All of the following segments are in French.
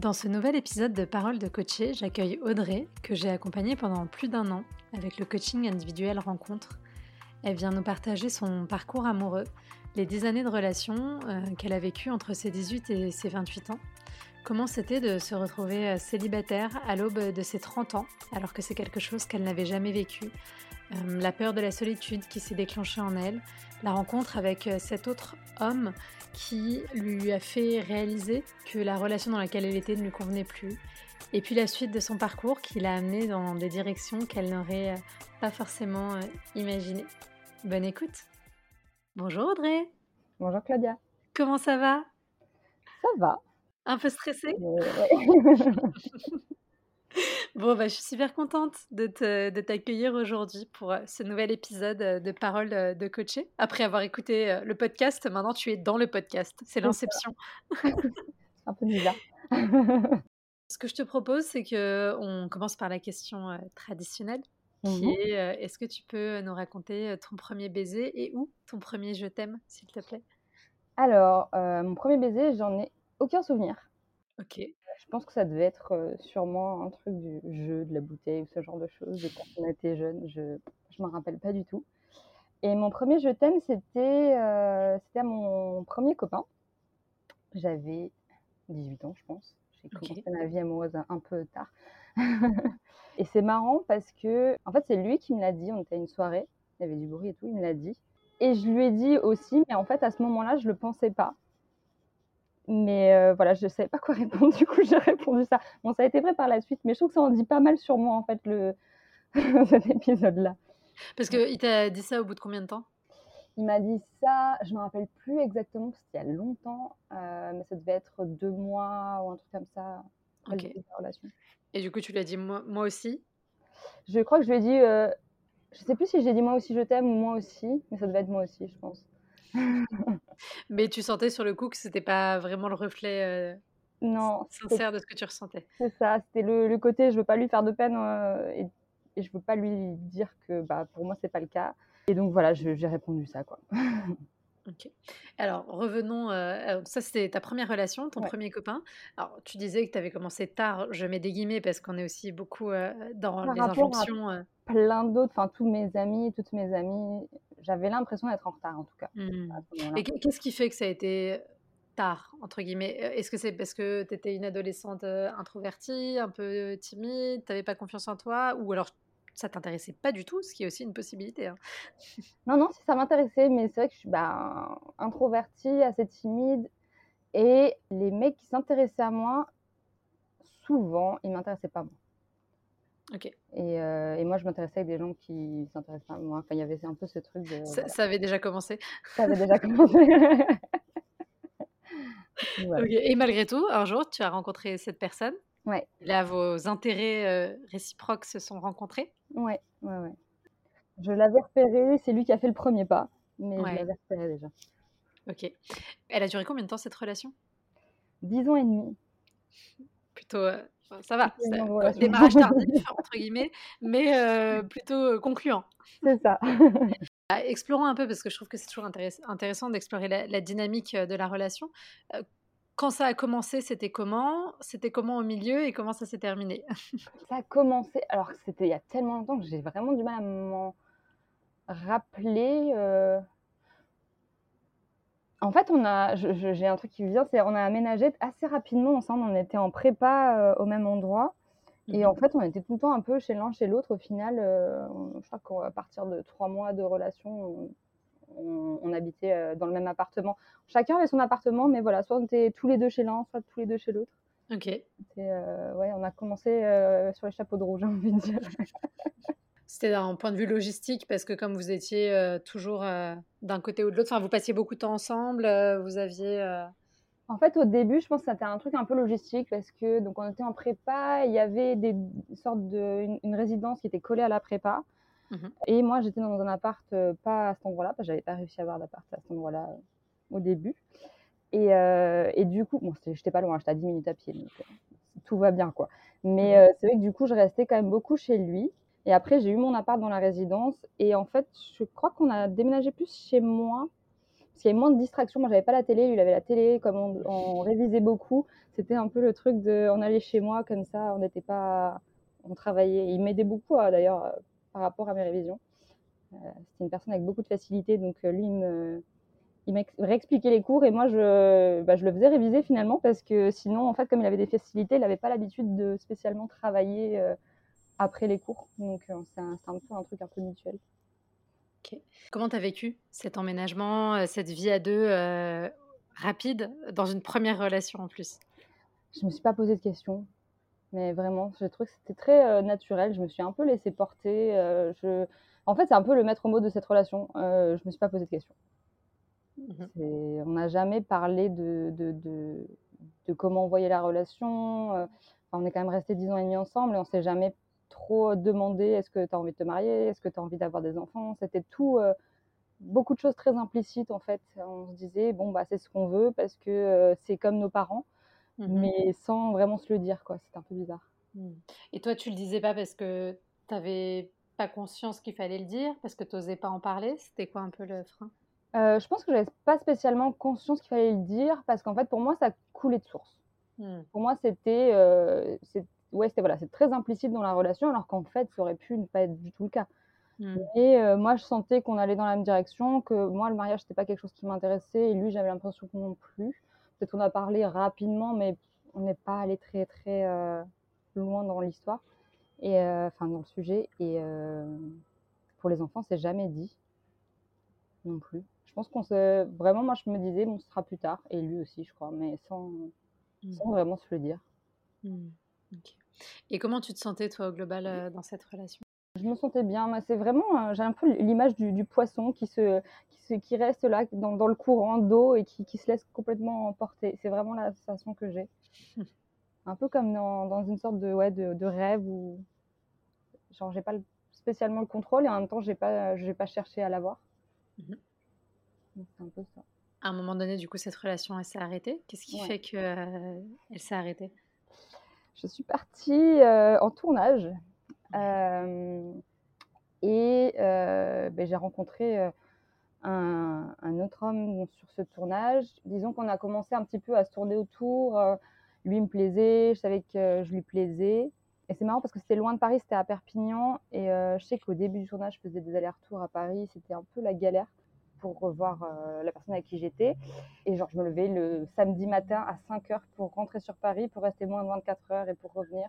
Dans ce nouvel épisode de Parole de coacher, j'accueille Audrey, que j'ai accompagnée pendant plus d'un an avec le coaching individuel rencontre. Elle vient nous partager son parcours amoureux, les 10 années de relation euh, qu'elle a vécues entre ses 18 et ses 28 ans. Comment c'était de se retrouver euh, célibataire à l'aube de ses 30 ans, alors que c'est quelque chose qu'elle n'avait jamais vécu? Euh, la peur de la solitude qui s'est déclenchée en elle, la rencontre avec cet autre homme qui lui a fait réaliser que la relation dans laquelle elle était ne lui convenait plus. Et puis la suite de son parcours qui l'a amenée dans des directions qu'elle n'aurait pas forcément imaginées. Bonne écoute. Bonjour Audrey. Bonjour Claudia. Comment ça va? Ça va. Un peu stressée? Bon, bah, je suis super contente de, t'accueillir aujourd'hui pour euh, ce nouvel épisode euh, de Parole euh, de coacher. Après avoir écouté le podcast, maintenant tu es dans le podcast. C'est l'inception. un peu bizarre. Ce que je te propose, c'est qu'on commence par la question traditionnelle qui mmh est est-ce que tu peux nous raconter ton premier baiser et où ton premier je t'aime, s'il te plaît? Alors, mon premier baiser, j'en ai aucun souvenir. Ok. Je pense que ça devait être sûrement un truc du jeu, de la bouteille ou ce genre de choses. De quand on était jeune, je ne me rappelle pas du tout. Et mon premier je t'aime, c'était c'était mon premier copain. J'avais 18 ans, je pense. J'ai commencé ma vie amoureuse un peu tard. Et c'est marrant parce que, en fait, c'est lui qui me l'a dit. On était à une soirée, il y avait du bruit et tout, il me l'a dit. Et je lui ai dit aussi, mais en fait, à ce moment-là, je le pensais pas. Mais euh, voilà, je ne savais pas quoi répondre. Du coup, j'ai répondu ça. Bon, ça a été vrai par la suite, mais je trouve que ça en dit pas mal sur moi, en fait, le... cet épisode-là. Parce qu'il t'a dit ça au bout de combien de temps? Il m'a dit ça, je ne me rappelle plus exactement, parce qu'il y a longtemps, euh, mais ça devait être deux mois ou un truc comme ça. Ok. Relation. Et du coup, tu l'as dit moi, moi, aussi? Je crois que je lui ai dit, euh, je sais plus si j'ai dit moi aussi je t'aime ou moi aussi, mais ça devait être moi aussi, je pense. Mais tu sentais sur le coup que c'était pas vraiment le reflet euh, non, sincère de ce que tu ressentais? C'est ça, c'était le, côté je veux pas lui faire de peine euh, et, et, je veux pas lui dire que bah, pour moi c'est pas le cas. Et donc voilà, j'ai répondu ça quoi. Ok. Alors, revenons. Euh, ça, c'était ta première relation, ton premier copain. Alors, tu disais que tu avais commencé tard. Je mets des guillemets parce qu'on est aussi beaucoup euh, dans les injonctions. Plein d'autres, enfin, tous mes amis, toutes mes amies, j'avais l'impression d'être en retard en tout cas. Mmh. Et qu'est-ce qui fait que ça a été tard, entre guillemets? Est-ce que c'est parce que tu étais une adolescente introvertie, un peu timide, tu n'avais pas confiance en toi? Ou alors ça t'intéressait pas du tout, ce qui est aussi une possibilité. Hein? Non, non, si ça m'intéressait, mais c'est vrai que je suis bah, introvertie, assez timide. Et les mecs qui s'intéressaient à moi, souvent, ils m'intéressaient pas moi. Ok. Et, euh, et moi, je m'intéressais avec des gens qui s'intéressent pas à moi. Enfin, il y avait un peu ce truc de. Ça, avait déjà commencé. Ça avait déjà commencé. Et malgré tout, un jour, tu as rencontré cette personne Ouais. Là, vos intérêts euh, réciproques se sont rencontrés Ouais, ouais, ouais. Je l'avais repéré, c'est lui qui a fait le premier pas, mais je l'avais repéré déjà. Ok. Elle a duré combien de temps cette relation? Dix ans et demi. Plutôt, euh, ça va, démarrage tardif, entre guillemets, mais euh, plutôt concluant. C'est ça. Bah, explorons un peu, parce que je trouve que c'est toujours intéressant d'explorer la, la, dynamique de la relation quand ça a commencé, c'était comment? C'était comment au milieu? Et comment ça s'est terminé? Ça a commencé, alors c'était il y a tellement longtemps que j'ai vraiment du mal à m'en rappeler. Euh. En fait, on a, j'ai un truc qui vient, c'est on a aménagé assez rapidement ensemble. On était en prépa euh, au même endroit. Et en mmh fait, on était tout le temps un peu chez l'un, chez l'autre. Au final, euh, je crois qu'à partir de trois mois de relation, on, habitait euh, dans le même appartement. Chacun avait son appartement, mais voilà, soit on était tous les deux chez l'un, soit tous les deux chez l'autre. Ok. Euh, ouais, on a commencé sur les chapeaux de rouge, j'ai envie de dire. C'était d'un point de vue logistique, parce que comme vous étiez toujours d'un côté ou de l'autre, enfin, vous passiez beaucoup de temps ensemble, vous aviez. En fait, au début, je pense que c'était un truc un peu logistique parce que donc on était en prépa, il y avait des sortes de une résidence qui était collée à la prépa. Mmh et moi, j'étais dans un appart, euh, pas à cet endroit-là, parce que j'avais pas réussi à avoir d'appart à cet endroit-là euh, au début. Et, euh, et, du coup, bon, j'étais pas loin, j'étais à 10 minutes à pied, donc tout va bien, quoi. Mais mmh c'est vrai que du coup, je restais quand même beaucoup chez lui. Et après, j'ai eu mon appart dans la résidence. Et en fait, je crois qu'on a déménagé plus chez moi. Parce qu'il y avait moins de distractions. Moi, j'avais pas la télé, lui, il avait la télé. Comme on, révisait beaucoup, c'était un peu le truc de. On allait chez moi comme ça, on n'était pas. On travaillait. Il m'aidait beaucoup, hein, d'ailleurs, euh, par rapport à mes révisions. Euh, c'était une personne avec beaucoup de facilité, donc euh, lui, il me il m'a réexpliqué les cours et moi je, bah, je le faisais réviser finalement parce que sinon en fait comme il avait des facilités il n'avait pas l'habitude de spécialement travailler après les cours donc c'est un, un, peu un truc un peu mutuel. Comment tu as vécu cet emménagement, euh, cette vie à deux euh, rapide dans une première relation en plus? Je me suis pas posé de questions, mais vraiment, je trouve que c'était très euh, naturel. Je me suis un peu laissée porter. je... En fait, c'est un peu le maître mot de cette relation. je me suis pas posé de questions. Mmh on n'a jamais parlé de, de, de, de, comment on voyait la relation. on est quand même resté dix ans et demi ensemble et on s'est jamais trop demander est-ce que tu as envie de te marier, est-ce que tu as envie d'avoir des enfants. C'était tout, euh, beaucoup de choses très implicites en fait. On se disait, bon, bah, c'est ce qu'on veut parce que euh, c'est comme nos parents, mmh mais sans vraiment se le dire, quoi. C'était un peu bizarre. Mmh. Et toi, tu le disais pas parce que tu n'avais pas conscience qu'il fallait le dire, parce que tu n'osais pas en parler? C'était quoi un peu le frein? Euh, je pense que j'avais pas spécialement conscience qu'il fallait le dire parce qu'en fait pour moi ça coulait de source. Mmh. Pour moi c'était ouais, c'était voilà, c'est très implicite dans la relation, alors qu'en fait, ça aurait pu ne pas être du tout le cas. Mmh. Et euh, moi, je sentais qu'on allait dans la même direction, que moi, le mariage, c'était pas quelque chose qui m'intéressait, et lui, j'avais l'impression que non plus. Peut-être qu'on a parlé rapidement, mais on n'est pas allé très très euh, loin dans l'histoire, et euh, enfin dans le sujet. Et pour les enfants, c'est jamais dit non plus. Je pense qu'on se vraiment, moi, je me disais, bon, ce sera plus tard, et lui aussi, je crois, mais sans, mmh. sans vraiment se le dire. Mmh. Et comment tu te sentais, toi, au global, euh, dans cette relation? Je me sentais bien. C'est vraiment, euh, j'ai un peu l'image du, poisson qui, se, qui, qui reste là dans, dans le courant d'eau et qui, qui, se laisse complètement emporter. C'est vraiment la sensation que j'ai. un peu comme dans, dans, une sorte de, ouais, de, de rêve où, genre, j'ai pas spécialement le contrôle et en même temps, j'ai pas, j'ai pas cherché à l'avoir. Mmh c'est un peu ça. À un moment donné, du coup, cette relation, elle s'est arrêtée? Qu'est-ce qui fait qu'elle elle s'est arrêtée? Je suis partie euh, en tournage euh, et euh, ben, j'ai rencontré un, autre homme sur ce tournage. Disons qu'on a commencé un petit peu à se tourner autour. lui me plaisait, je savais que je lui plaisais. Et c'est marrant parce que c'était loin de Paris, c'était à Perpignan. Et je sais qu'au début du tournage, je faisais des allers-retours à Paris. C'était un peu la galère pour revoir euh, la personne avec qui j'étais. Et genre, je me levais le samedi matin à 5 heures pour rentrer sur Paris, pour rester moins de 24 heures et pour revenir.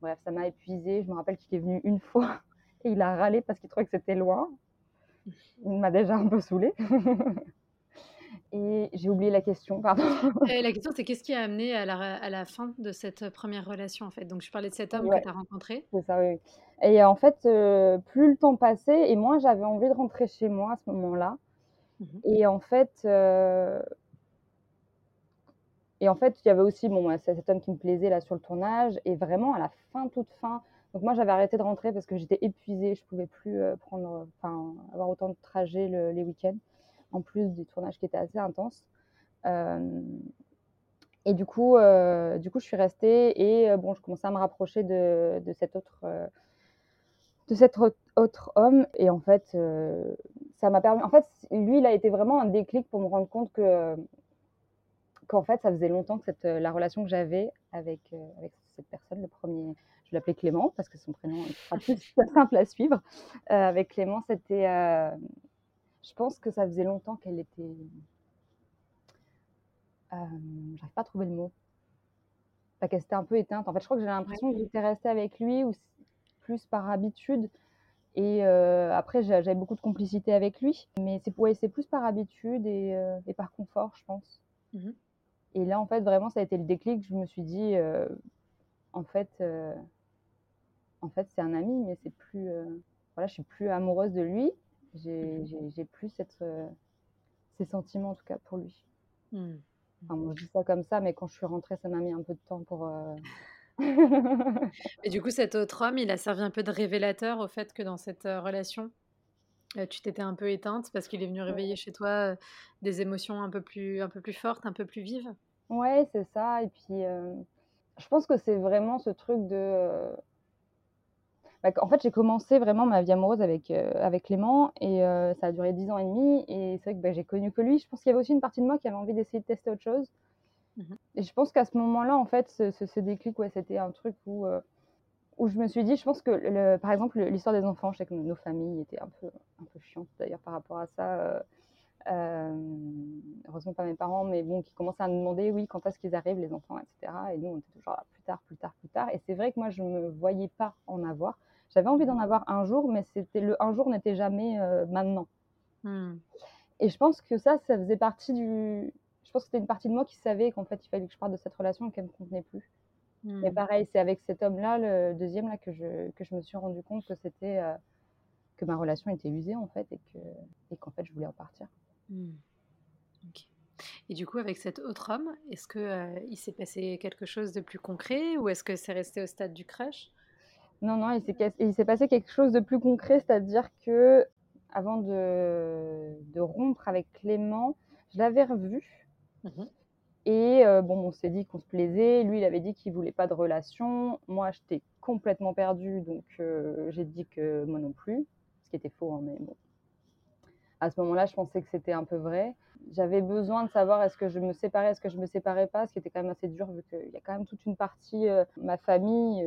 Bref, ça m'a épuisé. Je me rappelle qu'il est venu une fois et il a râlé parce qu'il trouvait que c'était loin. Il m'a déjà un peu saoulé. et j'ai oublié la question, pardon. la question, c'est qu'est-ce qui a amené à la, à la, fin de cette première relation, en fait? Donc, je parlais de cet homme que tu as rencontré. C'est ça, oui. Et en fait, euh, plus le temps passait, et moi, j'avais envie de rentrer chez moi à ce moment-là. Mmh et en fait, euh, et en fait, il y avait aussi bon, cet homme qui me plaisait là sur le tournage. Et vraiment, à la fin, toute fin, donc moi, j'avais arrêté de rentrer parce que j'étais épuisée. Je pouvais plus euh, prendre, enfin, avoir autant de trajets les week-ends, en plus du tournage qui était assez intense. Euh, et du coup, du coup, je suis restée et bon, je commençais à me rapprocher de, cet autre de cet autre homme. Et en fait, ça m'a permis. En fait, lui, il a été vraiment un déclic pour me rendre compte que qu'en fait, ça faisait longtemps que cette, euh, la relation que j'avais avec, euh, avec cette personne, le premier, je l'appelais Clément parce que son prénom est plus simple à suivre. avec Clément, c'était. je pense que ça faisait longtemps qu'elle était. J'arrive pas à trouver le mot. qu'elle s'était un peu éteinte. En fait, je crois que j'ai l'impression que j'étais restée avec lui ou plus par habitude. Et euh, après, j'avais beaucoup de complicité avec lui. Mais c'est ouais, plus par habitude et, euh, et, par confort, je pense. Mmh et là, en fait, vraiment, ça a été le déclic. Je me suis dit, euh, en fait, en fait c'est un ami, mais c'est plus. voilà, je suis plus amoureuse de lui. J'ai mmh plus cette, ces sentiments, en tout cas, pour lui. Mmh. Enfin, je dis ça comme ça, mais quand je suis rentrée, ça m'a mis un peu de temps pour. Et du coup, cet autre homme, il a servi un peu de révélateur au fait que dans cette euh, relation, euh, tu t'étais un peu éteinte parce qu'il est venu réveiller chez toi euh, des émotions un peu plus, un peu plus fortes, un peu plus vives? Ouais, c'est ça. Et puis, je pense que c'est vraiment ce truc de. bah, en fait, j'ai commencé vraiment ma vie amoureuse avec, avec Clément et ça a duré 10 ans et demi et c'est vrai que, bah, j'ai connu que lui. Je pense qu'il y avait aussi une partie de moi qui avait envie d'essayer de tester autre chose. Mmh et je pense qu'à ce moment-là, en fait, ce ce déclic, ouais, c'était un truc où, où je me suis dit, je pense que le par exemple, l'histoire des enfants, je sais que nos familles étaient un peu un peu chiantes d'ailleurs par rapport à ça, heureusement pas mes parents, mais bon, qui commençaient à nous demander, oui, quand est-ce qu'ils arrivent les enfants etc. et nous, on était toujours là: «Plus tard, plus tard, plus tard» et c'est vrai que moi, je me voyais pas en avoir. J'avais envie d'en avoir un jour, mais c'était le un jour n'était jamais, maintenant. Mmh. Et je pense que ça, ça faisait partie du je pense que c'était une partie de moi qui savait qu'en fait, il fallait que je parte de cette relation et qu'elle me convenait plus. Mais mmh. pareil, c'est avec cet homme-là, le deuxième là, que je que je me suis rendu compte que c'était, que ma relation était usée en fait et que et qu'en fait, je voulais en partir. Mmh. Et du coup, avec cet autre homme, est-ce que il s'est passé quelque chose de plus concret ou est-ce que c'est resté au stade du crush? Non, non, il s'est, il s'est passé quelque chose de plus concret, c'est-à-dire que avant de, de rompre avec Clément, je l'avais revu. Mmh et bon, on s'est dit qu'on se plaisait. Lui, il avait dit qu'il voulait pas de relation. Moi, j'étais complètement perdue, donc j'ai dit que moi non plus, ce qui était faux, hein, mais bon. À ce moment-là, je pensais que c'était un peu vrai. J'avais besoin de savoir est-ce que je me séparais, est-ce que je me séparais pas, ce qui était quand même assez dur vu qu'il y a quand même toute une partie, ma famille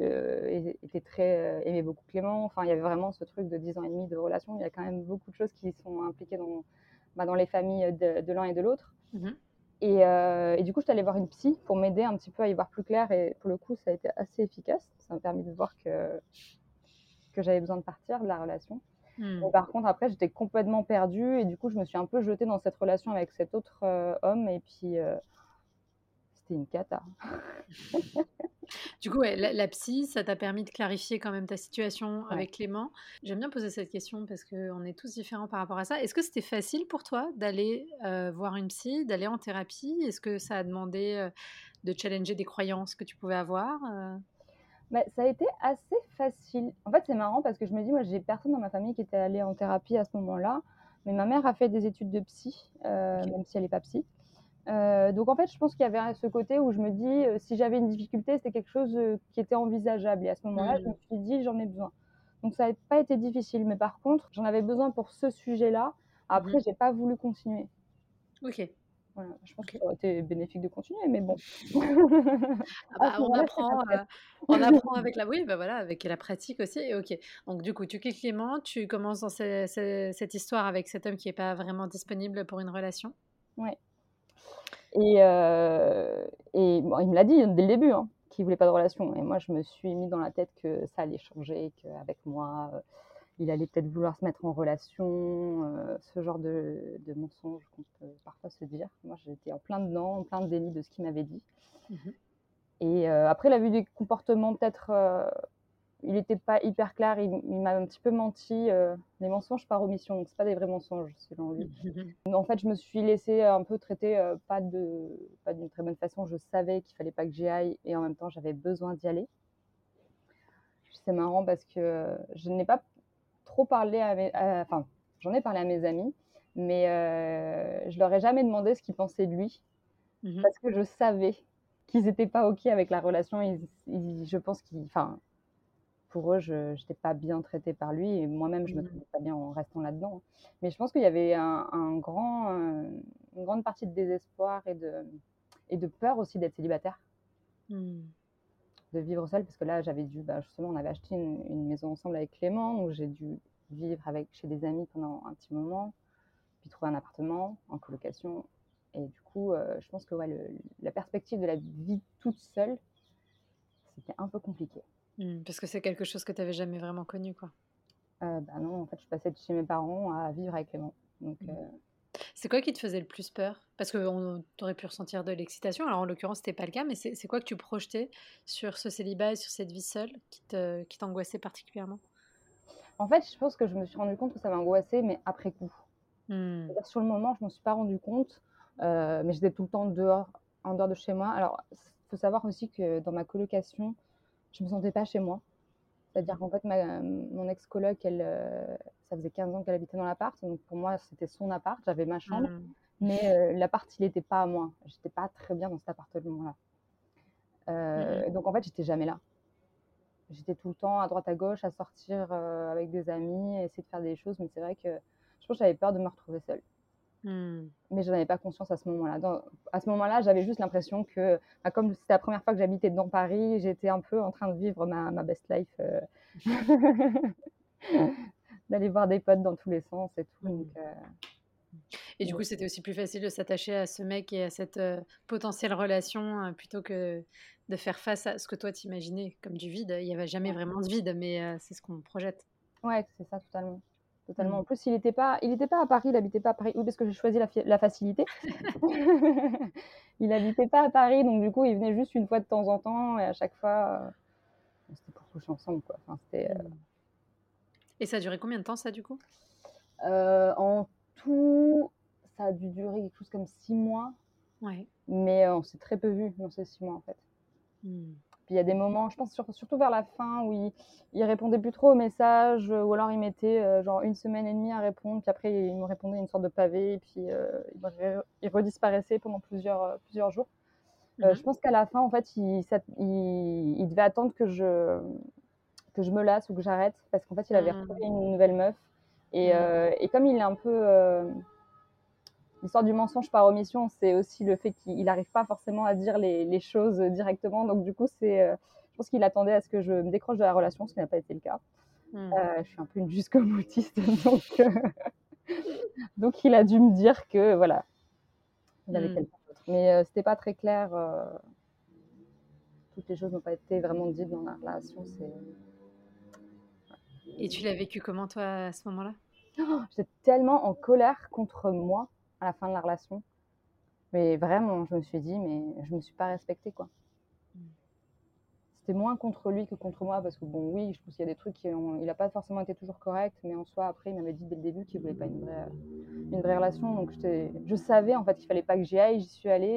était très aimait beaucoup Clément. Enfin, il y avait vraiment ce truc de 10 ans et demi de relation. Il y a quand même beaucoup de choses qui sont impliquées dans, bah, dans les familles de, l'un et de l'autre. Mmh et, et, du coup, je suis allée voir une psy pour m'aider un petit peu à y voir plus clair. Et pour le coup, ça a été assez efficace. Ça m'a permis de voir que, que j'avais besoin de partir de la relation. Mmh. par contre, après, j'étais complètement perdue et du coup, je me suis un peu jetée dans cette relation avec cet autre euh, homme et puis euh, c'était une cata. du coup, la, psy, ça t'a permis de clarifier quand même ta situation avec Clément. J'aime bien poser cette question parce qu'on est tous différents par rapport à ça. Est-ce que c'était facile pour toi d'aller euh, voir une psy, d'aller en thérapie? Est-ce que ça a demandé de challenger des croyances que tu pouvais avoir bah, ça a été assez facile. En fait, c'est marrant parce que je me dis, moi, j'ai personne dans ma famille qui était allé en thérapie à ce moment-là. Mais ma mère a fait des études de psy, euh, même si elle n'est pas psy. Euh, donc, en fait, je pense qu'il y avait ce côté où je me dis, euh, si j'avais une difficulté, c'était quelque chose qui était envisageable. Et à ce moment-là, je me mmh. suis dit, j'en ai besoin. Donc, ça n'a pas été difficile. Mais par contre, j'en avais besoin pour ce sujet-là. Après, mmh. j'ai pas voulu continuer. Ok je pense que ça aurait été bénéfique de continuer, mais bon. Ah bah, on, apprend, euh, on apprend avec la, oui, bah voilà, avec la pratique aussi. Et ok. Donc du coup, tu quittes Clément, tu commences dans cette histoire avec cet homme qui n'est pas vraiment disponible pour une relation? Ouais. Et, euh, et bon, il me l'a dit dès le début, hein, qu'il voulait pas de relation. Et moi, je me suis mis dans la tête que ça allait changer, qu'avec moi, euh, il allait peut-être vouloir se mettre en relation, euh, ce genre de, mensonges qu'on peut parfois se dire. Moi, j'étais en plein dedans, en plein de déni de ce qu'il m'avait dit. Mmh Et euh, après, la vue des comportements, peut-être, euh, il n'était pas hyper clair, il, m'a un petit peu menti. les mensonges par omission, donc ce pas des vrais mensonges, selon lui. En fait, je me suis laissée un peu traiter, pas de pas d'une très bonne façon. Je savais qu'il fallait pas que j'y aille, et en même temps, j'avais besoin d'y aller. C'est marrant parce que je n'ai pas trop parlé à enfin, j'en ai parlé à mes amis, mais euh, je leur ai jamais demandé ce qu'ils pensaient de lui, mmh parce que je savais qu'ils n'étaient pas ok avec la relation. je pense qu'ils, enfin, pour eux, je n'étais pas bien traitée par lui et moi-même, je me mmh trouvais pas bien en restant là-dedans. Mais je pense qu'il y avait un, grand, euh, une grande partie de désespoir et de, et de peur aussi d'être célibataire. Mmh de vivre seule parce que là j'avais dû bah, justement on avait acheté une, maison ensemble avec Clément donc j'ai dû vivre avec chez des amis pendant un petit moment puis trouver un appartement en colocation et du coup euh, je pense que ouais, la perspective de la vie toute seule c'était un peu compliqué mmh, parce que c'est quelque chose que tu n'avais jamais vraiment connu quoi euh, bah non en fait je passais de chez mes parents à vivre avec Clément donc mmh. euh, c'est quoi qui te faisait le plus peur? Parce que tu aurais pu ressentir de l'excitation. Alors en l'occurrence, c'était pas le cas, mais c'est quoi que tu projetais sur ce célibat et sur cette vie seule qui t'angoissait qui particulièrement? En fait, je pense que je me suis rendu compte que ça m'angoissait, mais après coup. Mmh. Sur le moment, je m'en suis pas rendu compte, euh, mais j'étais tout le temps dehors, en dehors de chez moi. Alors, il faut savoir aussi que dans ma colocation, je me sentais pas chez moi. C'est-à-dire qu'en fait, mon ex-coloc, elle, euh, ça faisait 15 ans qu'elle habitait dans l'appart. Donc pour moi, c'était son appart. J'avais ma chambre. Mmh. Mais euh, l'appart, il n'était pas à moi. J'étais pas très bien dans cet appartement-là. Euh, mmh Donc en fait, j'étais jamais là. j'étais tout le temps à droite à gauche à sortir avec des amis, à essayer de faire des choses, mais c'est vrai que je pense que j'avais peur de me retrouver seule. Mmh. Mais je n'en avais pas conscience à ce moment-là. À ce moment-là, j'avais juste l'impression que, bah, comme c'était la première fois que j'habitais dans Paris, j'étais un peu en train de vivre ma, ma best life, euh, d'aller voir des potes dans tous les sens et tout. Euh, et du coup, c'était aussi plus facile de s'attacher à ce mec et à cette euh, potentielle relation plutôt que de faire face à ce que toi t'imaginais comme du vide. Il n'y avait jamais vraiment de vide, mais c'est ce qu'on projette. Ouais, c'est ça, totalement. Totalement. En plus, il n'était pas, il était pas à Paris, il n'habitait pas à Paris. Oui, parce que j'ai choisi la, la facilité. il n'habitait pas à Paris, donc du coup, il venait juste une fois de temps en temps, et à chaque fois, euh, c'était pour coucher ensemble, quoi. Enfin, euh. Et ça a duré combien de temps, ça, du coup? Euh, En tout, ça a dû durer quelque chose comme six mois. Ouais. Mais on s'est très peu vu dans ces six mois, en fait. Il y a des moments, je pense surtout vers la fin, où il, il, répondait plus trop aux messages, euh, ou alors il mettait euh, genre une semaine et demie à répondre, puis après il me répondait une sorte de pavé, et puis euh, il, redisparaissait pendant plusieurs, plusieurs jours. Mhm. je pense qu'à la fin, en fait, il, il, devait attendre que je, que je me lasse ou que j'arrête, parce qu'en fait, il avait mhm. retrouvé une nouvelle meuf. Et, mhm. et comme il est un peu l'histoire du mensonge par omission, c'est aussi le fait qu'il n'arrive pas forcément à dire les, choses directement. Donc, du coup, c'est, euh, je pense qu'il attendait à ce que je me décroche de la relation, ce qui n'a pas été le cas. Hmm. Euh, je suis un peu une jusqu'au-boutiste, donc, euh, donc il a dû me dire que voilà, il avait quelqu'un d'autre. Mais c'était pas très clair. toutes les choses n'ont pas été vraiment dites dans la relation. Et tu l'as vécu comment toi à ce moment-là? Oh, J'étais tellement en colère contre moi à la fin de la relation. Mais vraiment, je me suis dit, mais je me suis pas respectée, quoi. Mm. C'était moins contre lui que contre moi, parce que bon, oui, je pense qu'il y a des trucs qui il n'a pas forcément été toujours correct, mais en soi, après, il m'avait dit dès le début qu'il voulait pas une vraie, une vraie relation, donc je savais en fait qu'il fallait pas que j'y aille, j'y suis allée,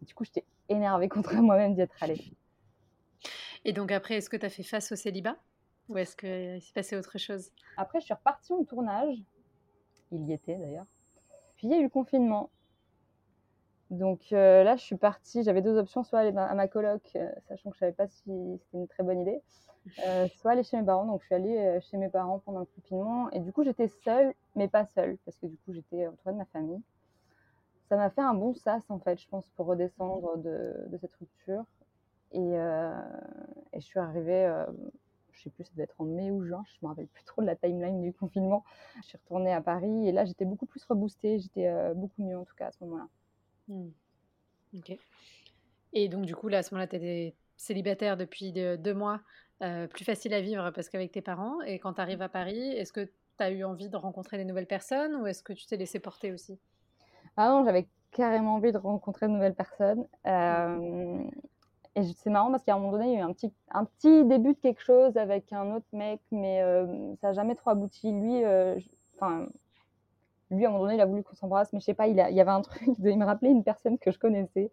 et du coup, j'étais énervée contre moi-même d'y être allée. Et donc après, est-ce que tu as fait face au célibat? Ou est-ce qu'il s'est passé autre chose? Après, je suis repartie en tournage. Il y était d'ailleurs. Puis il y a eu le confinement. Donc euh, là, je suis partie. J'avais deux options soit aller à ma coloc, euh, sachant que je savais pas si c'était une très bonne idée, euh, soit aller chez mes parents. Donc je suis allée chez mes parents pendant le confinement. Et du coup, j'étais seule, mais pas seule, parce que du coup, j'étais entourée de ma famille. Ça m'a fait un bon sas, en fait, je pense, pour redescendre de, cette rupture. Et, et, je suis arrivée je sais plus, ça devait être en mai ou juin, je me rappelle plus trop de la timeline du confinement. Je suis retournée à Paris et là, j'étais beaucoup plus reboostée, j'étais euh, beaucoup mieux en tout cas à ce moment-là. Hmm. Ok. Et donc, du coup, là, à ce moment-là, tu étais célibataire depuis deux mois, euh, plus facile à vivre parce qu'avec tes parents. Et quand tu arrives à Paris, est-ce que tu as eu envie de rencontrer des nouvelles personnes ou est-ce que tu t'es laissé porter aussi? Ah non, j'avais carrément envie de rencontrer de nouvelles personnes. Euh, et c'est marrant parce qu'à un moment donné, il y a eu un petit, un petit début de quelque chose avec un autre mec, mais euh, ça n'a jamais trop abouti. Lui, euh, enfin, lui, à un moment donné, il a voulu qu'on s'embrasse, mais je sais pas, il, y avait un truc, de, il me rappelait une personne que je connaissais.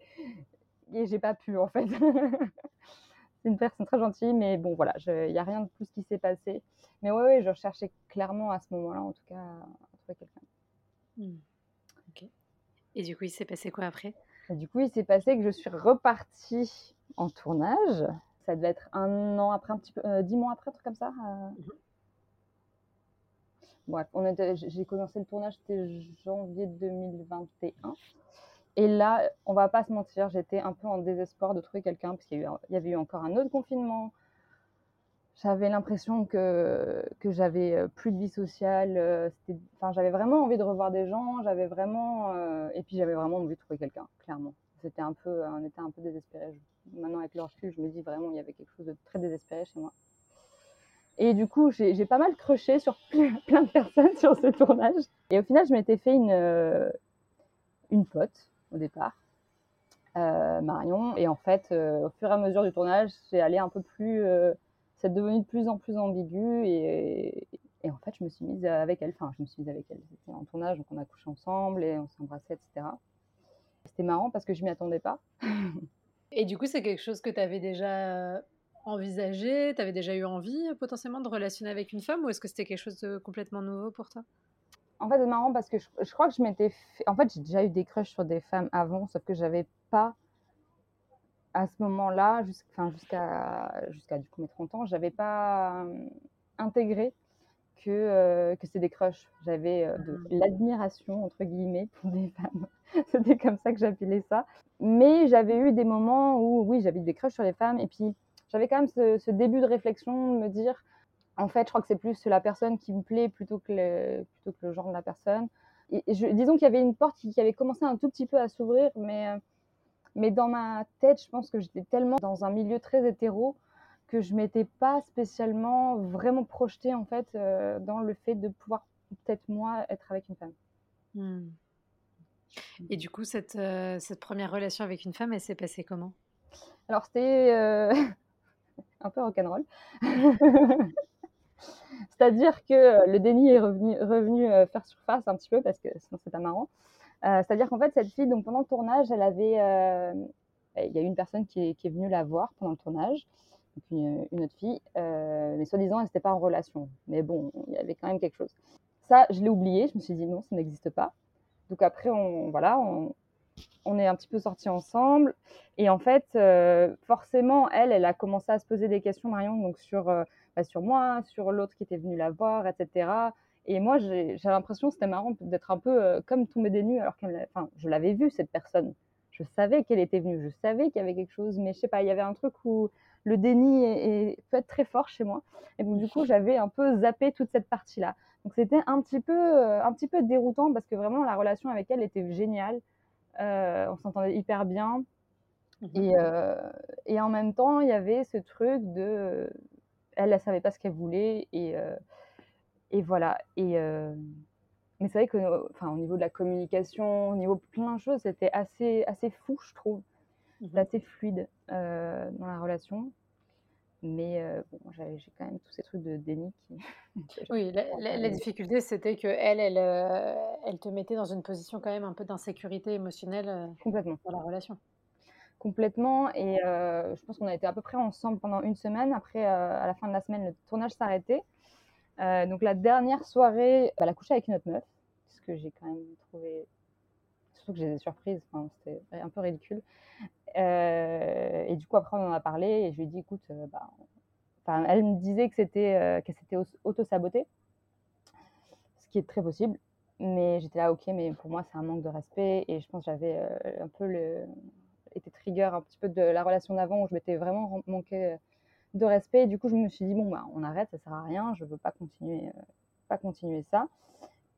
Et j'ai pas pu, en fait. c'est une personne très gentille, mais bon, voilà, il n'y a rien de plus qui s'est passé. Mais ouais, ouais, je recherchais clairement à ce moment-là, en tout cas, à trouver quelqu'un. Ok. Et du coup, il s'est passé quoi après? Et Du coup, il s'est passé que je suis repartie en tournage. Ça devait être un an après, un petit peu, euh, dix mois après, un truc comme ça. Euh. Mhm. j'ai commencé le tournage, c'était janvier 2021. Et là, on va pas se mentir, j'étais un peu en désespoir de trouver quelqu'un, parce qu'il y, avait eu encore un autre confinement. J'avais l'impression que, que j'avais euh, plus de vie sociale. Enfin, j'avais vraiment envie de revoir des gens, j'avais vraiment. et puis j'avais vraiment envie de trouver quelqu'un, clairement. C'était un peu, on était un peu désespérés maintenant avec le recul, je me dis vraiment il y avait quelque chose de très désespéré chez moi. Et du coup, j'ai pas mal crushé sur plein de personnes sur ce tournage. Et au final, je m'étais fait une, euh, une pote au départ, euh, Marion. Et en fait, euh, au fur et à mesure du tournage, j'ai allé un peu plus. C'est devenu de plus en plus ambigu. Et, et, en fait, je me suis mise avec elle. Enfin, je me suis mise avec elle. C'était en tournage, donc on a couché ensemble et on s'embrassait, etc. C'était marrant parce que je m'y attendais pas. Et du coup, c'est quelque chose que tu avais déjà envisagé Tu avais déjà eu envie potentiellement de relationner avec une femme ou est-ce que c'était quelque chose de complètement nouveau pour toi? En fait, c'est marrant parce que je, crois que je m'étais fait... En fait, j'ai déjà eu des crushs sur des femmes avant, sauf que j'avais pas à ce moment-là, jusqu'à jusqu'à du coup mes 30 ans, j'avais pas intégré que, que c'est des crushs. J'avais de mmh. l'admiration, entre guillemets, pour des femmes. C'était comme ça que j'appelais ça. Mais j'avais eu des moments où, oui, j'avais des crushs sur les femmes. Et puis, j'avais quand même ce, début de réflexion de me dire, en fait, je crois que c'est plus la personne qui me plaît plutôt que le, plutôt que le genre de la personne. Et, je, disons qu'il y avait une porte qui, qui, avait commencé un tout petit peu à s'ouvrir, mais, mais dans ma tête, je pense que j'étais tellement dans un milieu très hétéro que je m'étais pas spécialement vraiment projetée en fait euh, dans le fait de pouvoir peut-être moi être avec une femme. Hmm. Et du coup, cette, euh, cette première relation avec une femme, elle s'est passée comment? Alors c'était euh, un peu rock'n'roll. C'est-à-dire que le déni est revenu, revenu faire surface un petit peu parce que sinon c'était marrant. C'est-à-dire qu'en fait, cette fille, donc pendant le tournage, elle avait, il y a eu une personne qui est, venue la voir pendant le tournage une, autre fille, euh, mais soi-disant, elle n'était pas en relation. Mais bon, il y avait quand même quelque chose. Ça, je l'ai oublié, je me suis dit non, ça n'existe pas. Donc après, on, voilà, on, est un petit peu sortis ensemble. Et en fait, euh, forcément, elle, elle a commencé à se poser des questions, Marion, donc sur, euh, bah, sur moi, sur l'autre qui était venu la voir, etc. Et moi, j'ai l'impression, c'était marrant d'être un peu comme tomber des nues, alors qu'elle, enfin, je l'avais vue, cette personne. Je savais qu'elle était venue, je savais qu'il y avait quelque chose, mais je sais pas, il y avait un truc où le déni est, peut être très fort chez moi. Et donc, du coup, j'avais un peu zappé toute cette partie-là. Donc, c'était un, petit peu, euh, un petit peu déroutant parce que vraiment, la relation avec elle était géniale. Euh, on s'entendait hyper bien. Mmh et, euh, et, en même temps, il y avait ce truc de. Elle, elle savait pas ce qu'elle voulait. Et, et voilà. Et. mais c'est vrai que, enfin, au niveau de la communication, au niveau de plein de choses, c'était assez, assez fou, je trouve. Mmh assez fluide euh, dans la relation. Mais euh, bon, j'ai quand même tous ces trucs de déni qui. oui, la, difficulté, c'était que elle, elle, euh, elle te mettait dans une position quand même un peu d'insécurité émotionnelle Complètement. dans la relation. Complètement. Et je pense qu'on a été à peu près ensemble pendant une semaine. Après, à la fin de la semaine, le tournage s'arrêtait. Donc la dernière soirée, bah, elle a couché avec une autre meuf, ce que j'ai quand même trouvé surtout que j'ai des surprises, c'était un peu ridicule. Euh, et du coup, après, on en a parlé et je lui ai dit, écoute, euh, bah, elle me disait que c'était euh, qu'elle s'était auto-sabotée, ce qui est très possible. Mais j'étais là, ok, mais pour moi, c'est un manque de respect. Et je pense que j'avais un peu été trigger un petit peu de la relation d'avant où je m'étais vraiment manqué de respect. Et du coup, je me suis dit, bon, bah, on arrête, ça sert à rien, je veux pas continuer, pas continuer ça.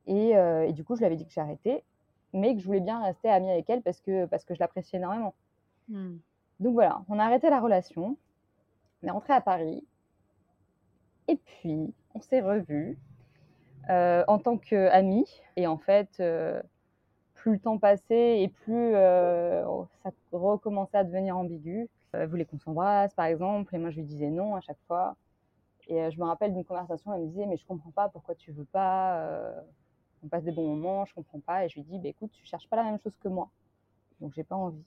Et, et, du coup, je lui avais dit que j'arrêtais, mais que je voulais bien rester amie avec elle parce que, parce que je l'appréciais énormément. Hmm. Donc voilà, on a arrêté la relation, on est rentré à Paris, et puis on s'est revus euh, en tant qu'amis. Et en fait, euh, plus le temps passait et plus euh, ça recommençait à devenir ambigu. Elle voulait qu'on s'embrasse, par exemple, et moi je lui disais non à chaque fois. Et je me rappelle d'une conversation, elle me disait mais je comprends pas pourquoi tu veux pas. on passe des bons moments, je comprends pas. Et je lui dis bah, écoute, tu cherches pas la même chose que moi, donc j'ai pas envie.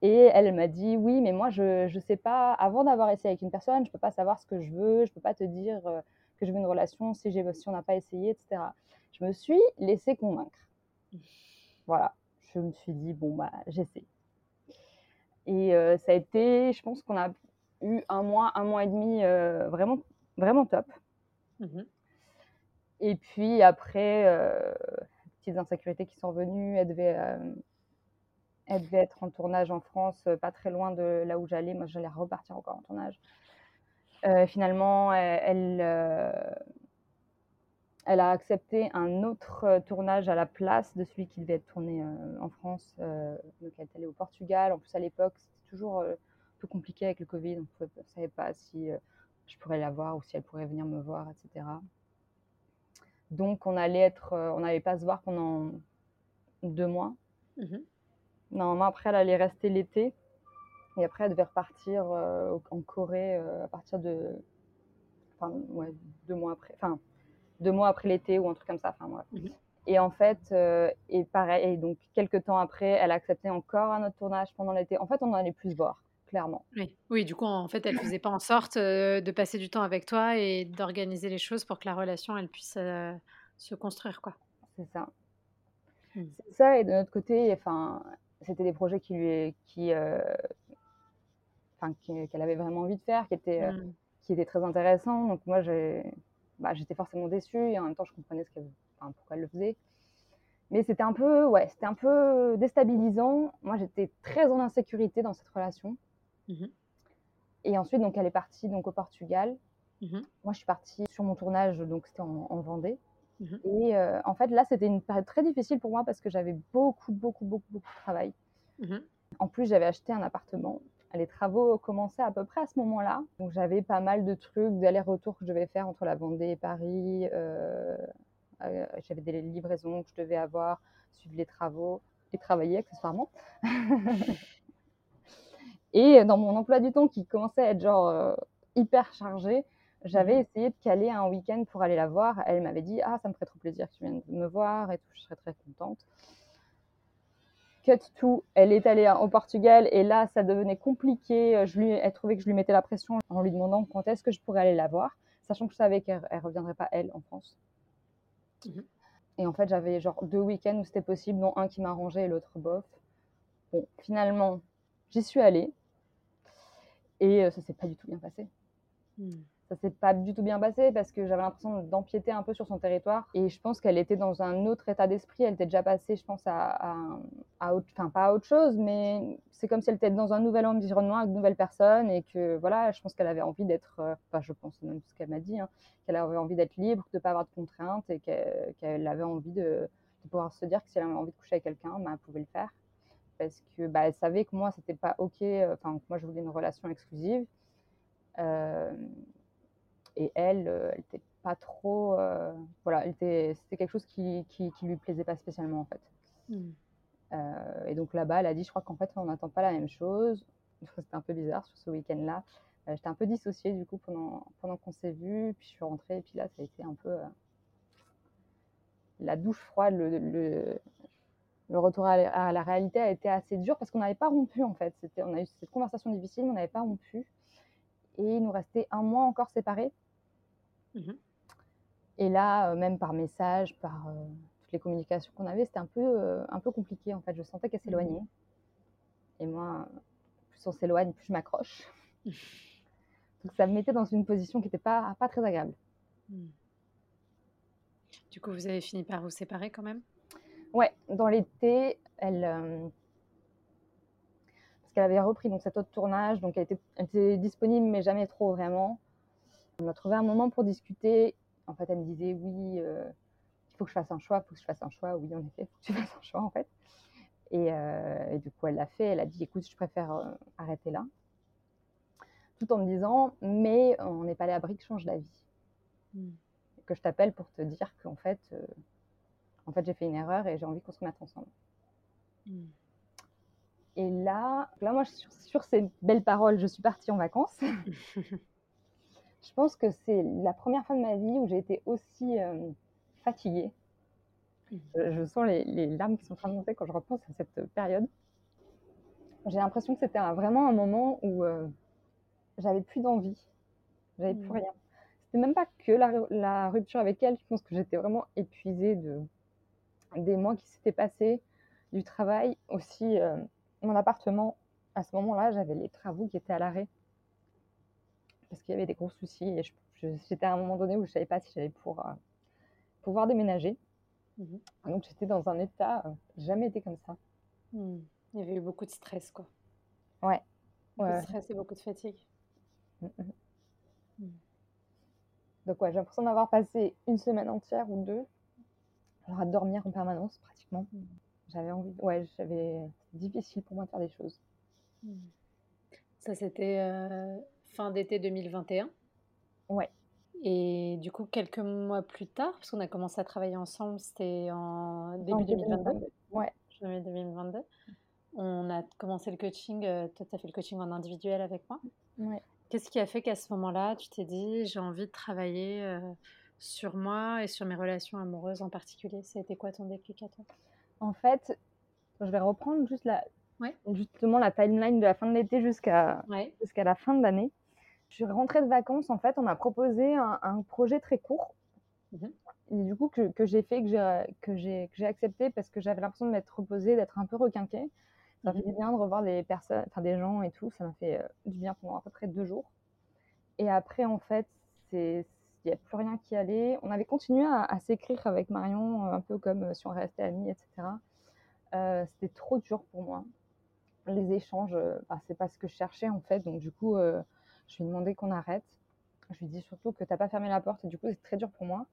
Et elle m'a dit oui, mais moi je ne sais pas, avant d'avoir essayé avec une personne, je peux pas savoir ce que je veux, je peux pas te dire euh, que je veux une relation si, si on n'a pas essayé, etc. Je me suis laissée convaincre. Voilà, je me suis dit bon, bah j'essaie. Et euh, ça a été, je pense qu'on a eu un mois, un mois et demi euh, vraiment, vraiment top. Mmh et puis après, petites insécurités qui sont venues, elle devait elle devait être en tournage en France, euh, pas très loin de là où j'allais. Moi, j'allais repartir encore en tournage. Euh, finalement, elle, euh, elle, a accepté un autre tournage à la place de celui qui devait être tourné en France. donc, elle est allée au Portugal. En plus, à l'époque, c'était toujours un peu compliqué avec le Covid. On ne savait pas si je pourrais la voir ou si elle pourrait venir me voir, etc. Donc, on allait être, on n'allait pas se voir pendant deux mois. Mmh Normalement, après, elle allait rester l'été. Et après, elle devait repartir euh, en Corée euh, à partir de. Enfin, ouais, deux mois après. Enfin, deux mois après l'été ou un truc comme ça. Enfin, ouais. Mhm. Et en fait, euh, et pareil, et donc quelques temps après, elle a accepté encore un autre tournage pendant l'été. En fait, on allait plus voir, clairement. Oui, oui du coup, en fait, elle faisait pas en sorte de passer du temps avec toi et d'organiser les choses pour que la relation, elle puisse se construire, quoi. C'est ça. Hmm. C'est ça, et de notre côté, enfin, c'était des projets qui lui, qui, euh, enfin, qu'elle avait vraiment envie de faire, qui était, euh, Mmh. qui était très intéressant. Donc moi, j'ai, bah, j'étais forcément déçue et en même temps, je comprenais ce qu'elle, enfin, pourquoi elle le faisait. Mais c'était un peu, ouais, c'était un peu déstabilisant. Moi, j'étais très en insécurité dans cette relation. Mmh Et ensuite, donc, elle est partie donc au Portugal. Mmh Moi, je suis partie sur mon tournage, donc c'était en, en Vendée. Mmh Et euh, en fait, là, c'était une période très difficile pour moi parce que j'avais beaucoup, beaucoup, beaucoup, beaucoup de travail. En plus, j'avais acheté un appartement. Les travaux commençaient à peu près à ce moment-là. Donc, j'avais pas mal de trucs d'aller-retour que je devais faire entre la Vendée et Paris. Euh, euh, j'avais des livraisons que je devais avoir, suivre les travaux et travailler accessoirement. et dans mon emploi du temps qui commençait à être genre euh, hyper chargé, j'avais Mhm. essayé de caler un week-end pour aller la voir. Elle m'avait dit Ah, ça me ferait trop plaisir que tu viennes me voir et tout, je serais très contente. Cut tout, elle est allée au Portugal et là, ça devenait compliqué. Je lui, elle trouvait que je lui mettais la pression en lui demandant quand est-ce que je pourrais aller la voir, sachant que je savais qu'elle ne reviendrait pas, elle, en France. Mhm. Et en fait, j'avais genre deux week-ends où c'était possible, dont un qui m'arrangeait et l'autre bof. Bon, finalement, j'y suis allée et euh, ça s'est pas du tout bien passé Mmh. Ça s'est pas du tout bien passé parce que j'avais l'impression d'empiéter un peu sur son territoire et je pense qu'elle était dans un autre état d'esprit. Elle était déjà passée, je pense, à, à, autre, enfin pas à autre chose, mais c'est comme si elle était dans un nouvel environnement avec de nouvelles personnes et que voilà, je pense qu'elle avait envie d'être, euh, enfin je pense même ce qu'elle m'a dit, hein, qu'elle avait envie d'être libre, de pas avoir de contraintes et qu'elle avait envie de, pouvoir se dire que si elle avait envie de coucher avec quelqu'un, bah, elle pouvait le faire parce que bah, elle savait que moi c'était pas ok, enfin que moi je voulais une relation exclusive. Euh, et elle, euh, elle était pas trop. Euh, voilà, c'était quelque chose qui, qui, qui, lui plaisait pas spécialement en fait. Mmh. Euh, et donc là-bas, elle a dit Je crois qu'en fait, on n'attend pas la même chose. C'était un peu bizarre sur ce week-end-là. Euh, J'étais un peu dissociée du coup pendant, pendant qu'on s'est vu. Puis je suis rentrée, et puis là, ça a été un peu. euh, la douche froide, le, le, le retour à la, à la, réalité a été assez dur parce qu'on n'avait pas rompu en fait. On a eu cette conversation difficile, mais on n'avait pas rompu. Et il nous restait un mois encore séparés. Mmh. Et là, euh, même par message, par euh, toutes les communications qu'on avait, c'était un peu, euh, un peu compliqué en fait. Je sentais qu'elle s'éloignait. Mmh. Et moi, plus on s'éloigne, plus je m'accroche. Donc ça me mettait dans une position qui n'était pas, pas très agréable. Mmh. Du coup, vous avez fini par vous séparer quand même? Ouais, dans l'été, elle. Euh, parce qu'elle avait repris donc, cet autre tournage, donc elle était, elle était disponible, mais jamais trop vraiment. On a trouvé un moment pour discuter. En fait, elle me disait oui, euh, il faut que je fasse un choix, il faut que je fasse un choix. Oui, en effet, il faut que tu fasses un choix en fait. Et, euh, et du coup, elle l'a fait. Elle a dit écoute, je préfère euh, arrêter là. Tout en me disant mais on n'est pas allé à briques, change la vie. Mm. Que je t'appelle pour te dire qu'en fait, en fait, j'ai fait une erreur et j'ai envie qu'on se mette ensemble. Mm. Et là, là, moi, sur, sur ces belles paroles, je suis partie en vacances. je pense que c'est la première fois de ma vie où j'ai été aussi euh, fatiguée. Mmh. Je sens les, les, larmes qui sont en train de monter quand je repense à cette période. J'ai l'impression que c'était vraiment un moment où euh, j'avais plus d'envie, j'avais mmh. plus rien. C'était même pas que la, la, rupture avec elle, je pense que j'étais vraiment épuisée de, des mois qui s'étaient passés, du travail, aussi euh, mon appartement. À ce moment-là, j'avais les travaux qui étaient à l'arrêt parce qu'il y avait des gros soucis et j'étais à un moment donné où je ne savais pas si j'allais pour, euh, pouvoir déménager. Mmh. Donc j'étais dans un état, euh, jamais été comme ça. Mmh. Il y avait eu beaucoup de stress, quoi. Ouais. Beaucoup ouais. de stress et beaucoup de fatigue. Mmh. Donc ouais, j'ai l'impression d'avoir passé une semaine entière ou deux alors à dormir en permanence pratiquement. J'avais envie, ouais, j'avais difficile pour moi de faire des choses. Ça c'était euh, fin d'été 2021. Ouais. Et du coup, quelques mois plus tard, parce qu'on a commencé à travailler ensemble, c'était en début en 2022. 2022. Ouais. Janvier 2022. On a commencé le coaching. Euh, toi, tu as fait le coaching en individuel avec moi. Ouais. Qu'est-ce qui a fait qu'à ce moment-là, tu t'es dit, j'ai envie de travailler euh, sur moi et sur mes relations amoureuses en particulier? Ça a été quoi ton déclic à toi? En fait, je vais reprendre juste la, ouais. justement la timeline de la fin de l'été jusqu'à ouais. jusqu'à la fin de l'année. Je suis rentrée de vacances, en fait, on m'a proposé un, un, projet très court. Mmh. Et du coup, que, que j'ai fait, que j'ai accepté parce que j'avais l'impression de m'être reposée, d'être un peu requinquée. Ça fait du bien de revoir des personnes, enfin des gens et tout. Ça m'a fait du bien pendant à peu près deux jours. Et après, en fait, il n'y a plus rien qui allait. On avait continué à, s'écrire avec Marion, un peu comme si on restait amis, etc. C'était trop dur pour moi. Les échanges, bah, c'est pas ce que je cherchais en fait. Donc du coup, je lui ai demandé qu'on arrête. Je lui ai dit surtout que tu n'as pas fermé la porte et du coup, c'est très dur pour moi.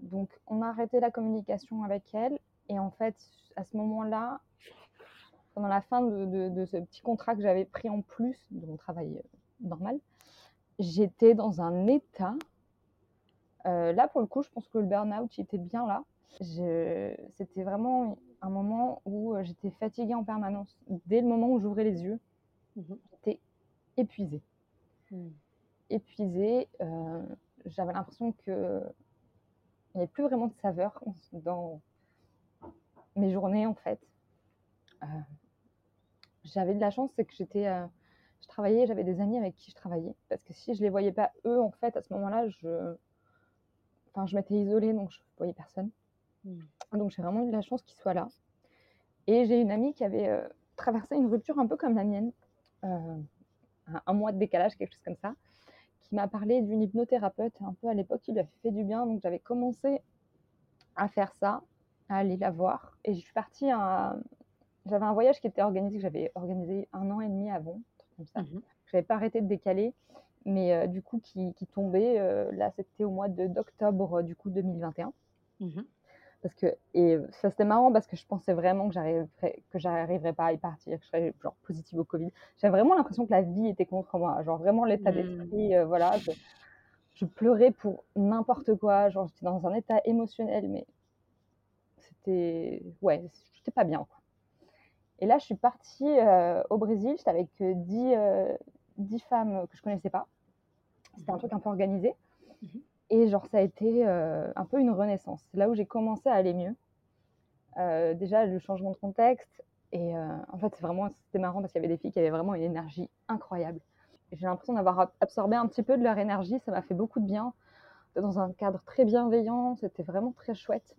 Donc, on a arrêté la communication avec elle. Et en fait, à ce moment-là, pendant la fin de, ce petit contrat que j'avais pris en plus de mon travail euh, normal, j'étais dans un état. Euh, là, pour le coup, je pense que le burn-out, était bien là. C'était vraiment un moment où euh, j'étais fatiguée en permanence. Dès le moment où j'ouvrais les yeux, mhm. j'étais épuisée. Hmm. Épuisée, j'avais l'impression que il n'y avait plus vraiment de saveur dans mes journées en fait. Euh, j'avais de la chance, c'est que j'étais, euh, je travaillais, j'avais des amis avec qui je travaillais, parce que si je les voyais pas eux en fait à ce moment-là, je, enfin je m'étais isolée donc je voyais personne. Hmm. Donc j'ai vraiment eu de la chance qu'ils soient là. Et j'ai une amie qui avait euh, traversé une rupture un peu comme la mienne, un mois de décalage, quelque chose comme ça qui m'a parlé d'une hypnothérapeute un peu à l'époque qui lui a fait du bien. Donc j'avais commencé à faire ça, à aller la voir. Et je suis partie à... J'avais un voyage qui était organisé, que j'avais organisé un an et demi avant, comme ça. Mmh je n'avais pas arrêté de décaler, mais euh, du coup qui, qui tombait, euh, là c'était au mois d'octobre du coup 2021. Parce que, et ça c'était marrant parce que je pensais vraiment que j'arriverais, que j'arriverais pas à y partir, que je serais genre positive au Covid. J'avais vraiment l'impression que la vie était contre moi, genre vraiment l'état mmh. d'esprit, euh, voilà. Je, pleurais pour n'importe quoi, genre j'étais dans un état émotionnel, mais c'était, ouais, j'étais pas bien, quoi. Et là, je suis partie euh, au Brésil, j'étais avec 10, euh, 10 femmes que je connaissais pas. C'était un truc un peu organisé. Et genre, ça a été euh, un peu une renaissance. C'est là où j'ai commencé à aller mieux. Euh, déjà, le changement de contexte. Et euh, en fait, vraiment, c'était marrant parce qu'il y avait des filles qui avaient vraiment une énergie incroyable. J'ai l'impression d'avoir absorbé un petit peu de leur énergie. Ça m'a fait beaucoup de bien. Dans un cadre très bienveillant. C'était vraiment très chouette.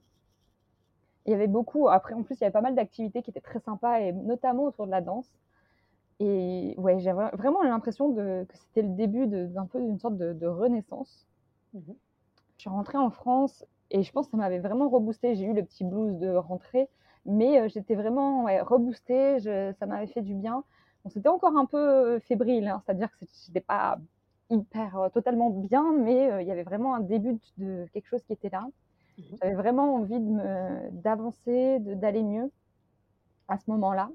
Il y avait beaucoup, après, en plus, il y avait pas mal d'activités qui étaient très sympas, et notamment autour de la danse. Et ouais, j'ai vraiment l'impression que c'était le début d'un peu d'une sorte de renaissance. Mmh je suis rentrée en France et je pense que ça m'avait vraiment reboosté. J'ai eu le petit blues de rentrée, mais euh, j'étais vraiment reboostée, ça m'avait fait du bien. Bon, c'était encore un peu fébrile, hein, c'est-à-dire que j'étais pas hyper euh, totalement bien, mais euh, il y avait vraiment un début de quelque chose qui était là. Mmh J'avais vraiment envie d'avancer, d'aller mieux à ce moment-là.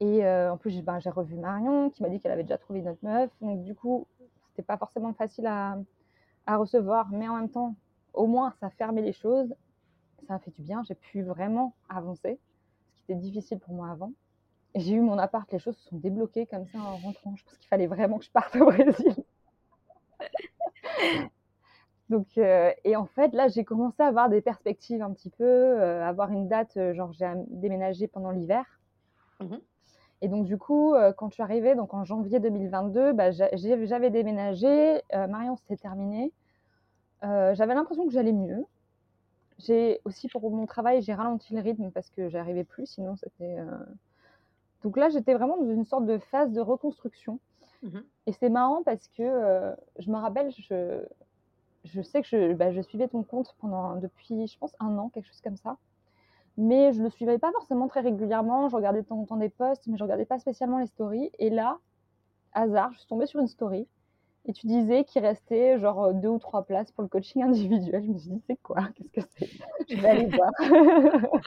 Et en plus, ben, j'ai revu Marion qui m'a dit qu'elle avait déjà trouvé notre meuf. Donc, du coup, c'était pas forcément facile à, à recevoir, mais en même temps, au moins, ça fermait les choses. Ça a fait du bien. J'ai pu vraiment avancer, ce qui était difficile pour moi avant. J'ai eu mon appart, les choses se sont débloquées comme ça en rentrant. Je pense qu'il fallait vraiment que je parte au Brésil. Donc, euh, et en fait, là, j'ai commencé à avoir des perspectives un petit peu, euh, avoir une date, euh, genre j'ai déménagé pendant l'hiver. Mmh et donc, du coup, euh, quand je suis arrivée, donc en janvier 2022, bah, j'avais déménagé, euh, Marion s'était terminée. Euh, j'avais l'impression que j'allais mieux. J'ai aussi, pour mon travail, j'ai ralenti le rythme parce que j'arrivais plus, sinon c'était. Donc là, j'étais vraiment dans une sorte de phase de reconstruction. Mmh Et c'est marrant parce que je me rappelle, je, je sais que je, bah, je suivais ton compte pendant, depuis, je pense, un an, quelque chose comme ça mais je ne le suivais pas forcément très régulièrement. Je regardais de temps en temps des posts, mais je regardais pas spécialement les stories. Et là, hasard, je suis tombée sur une story et tu disais qu'il restait genre deux ou trois places pour le coaching individuel. Je me suis dit, c'est quoi? Qu'est-ce que c'est? Je vais aller voir.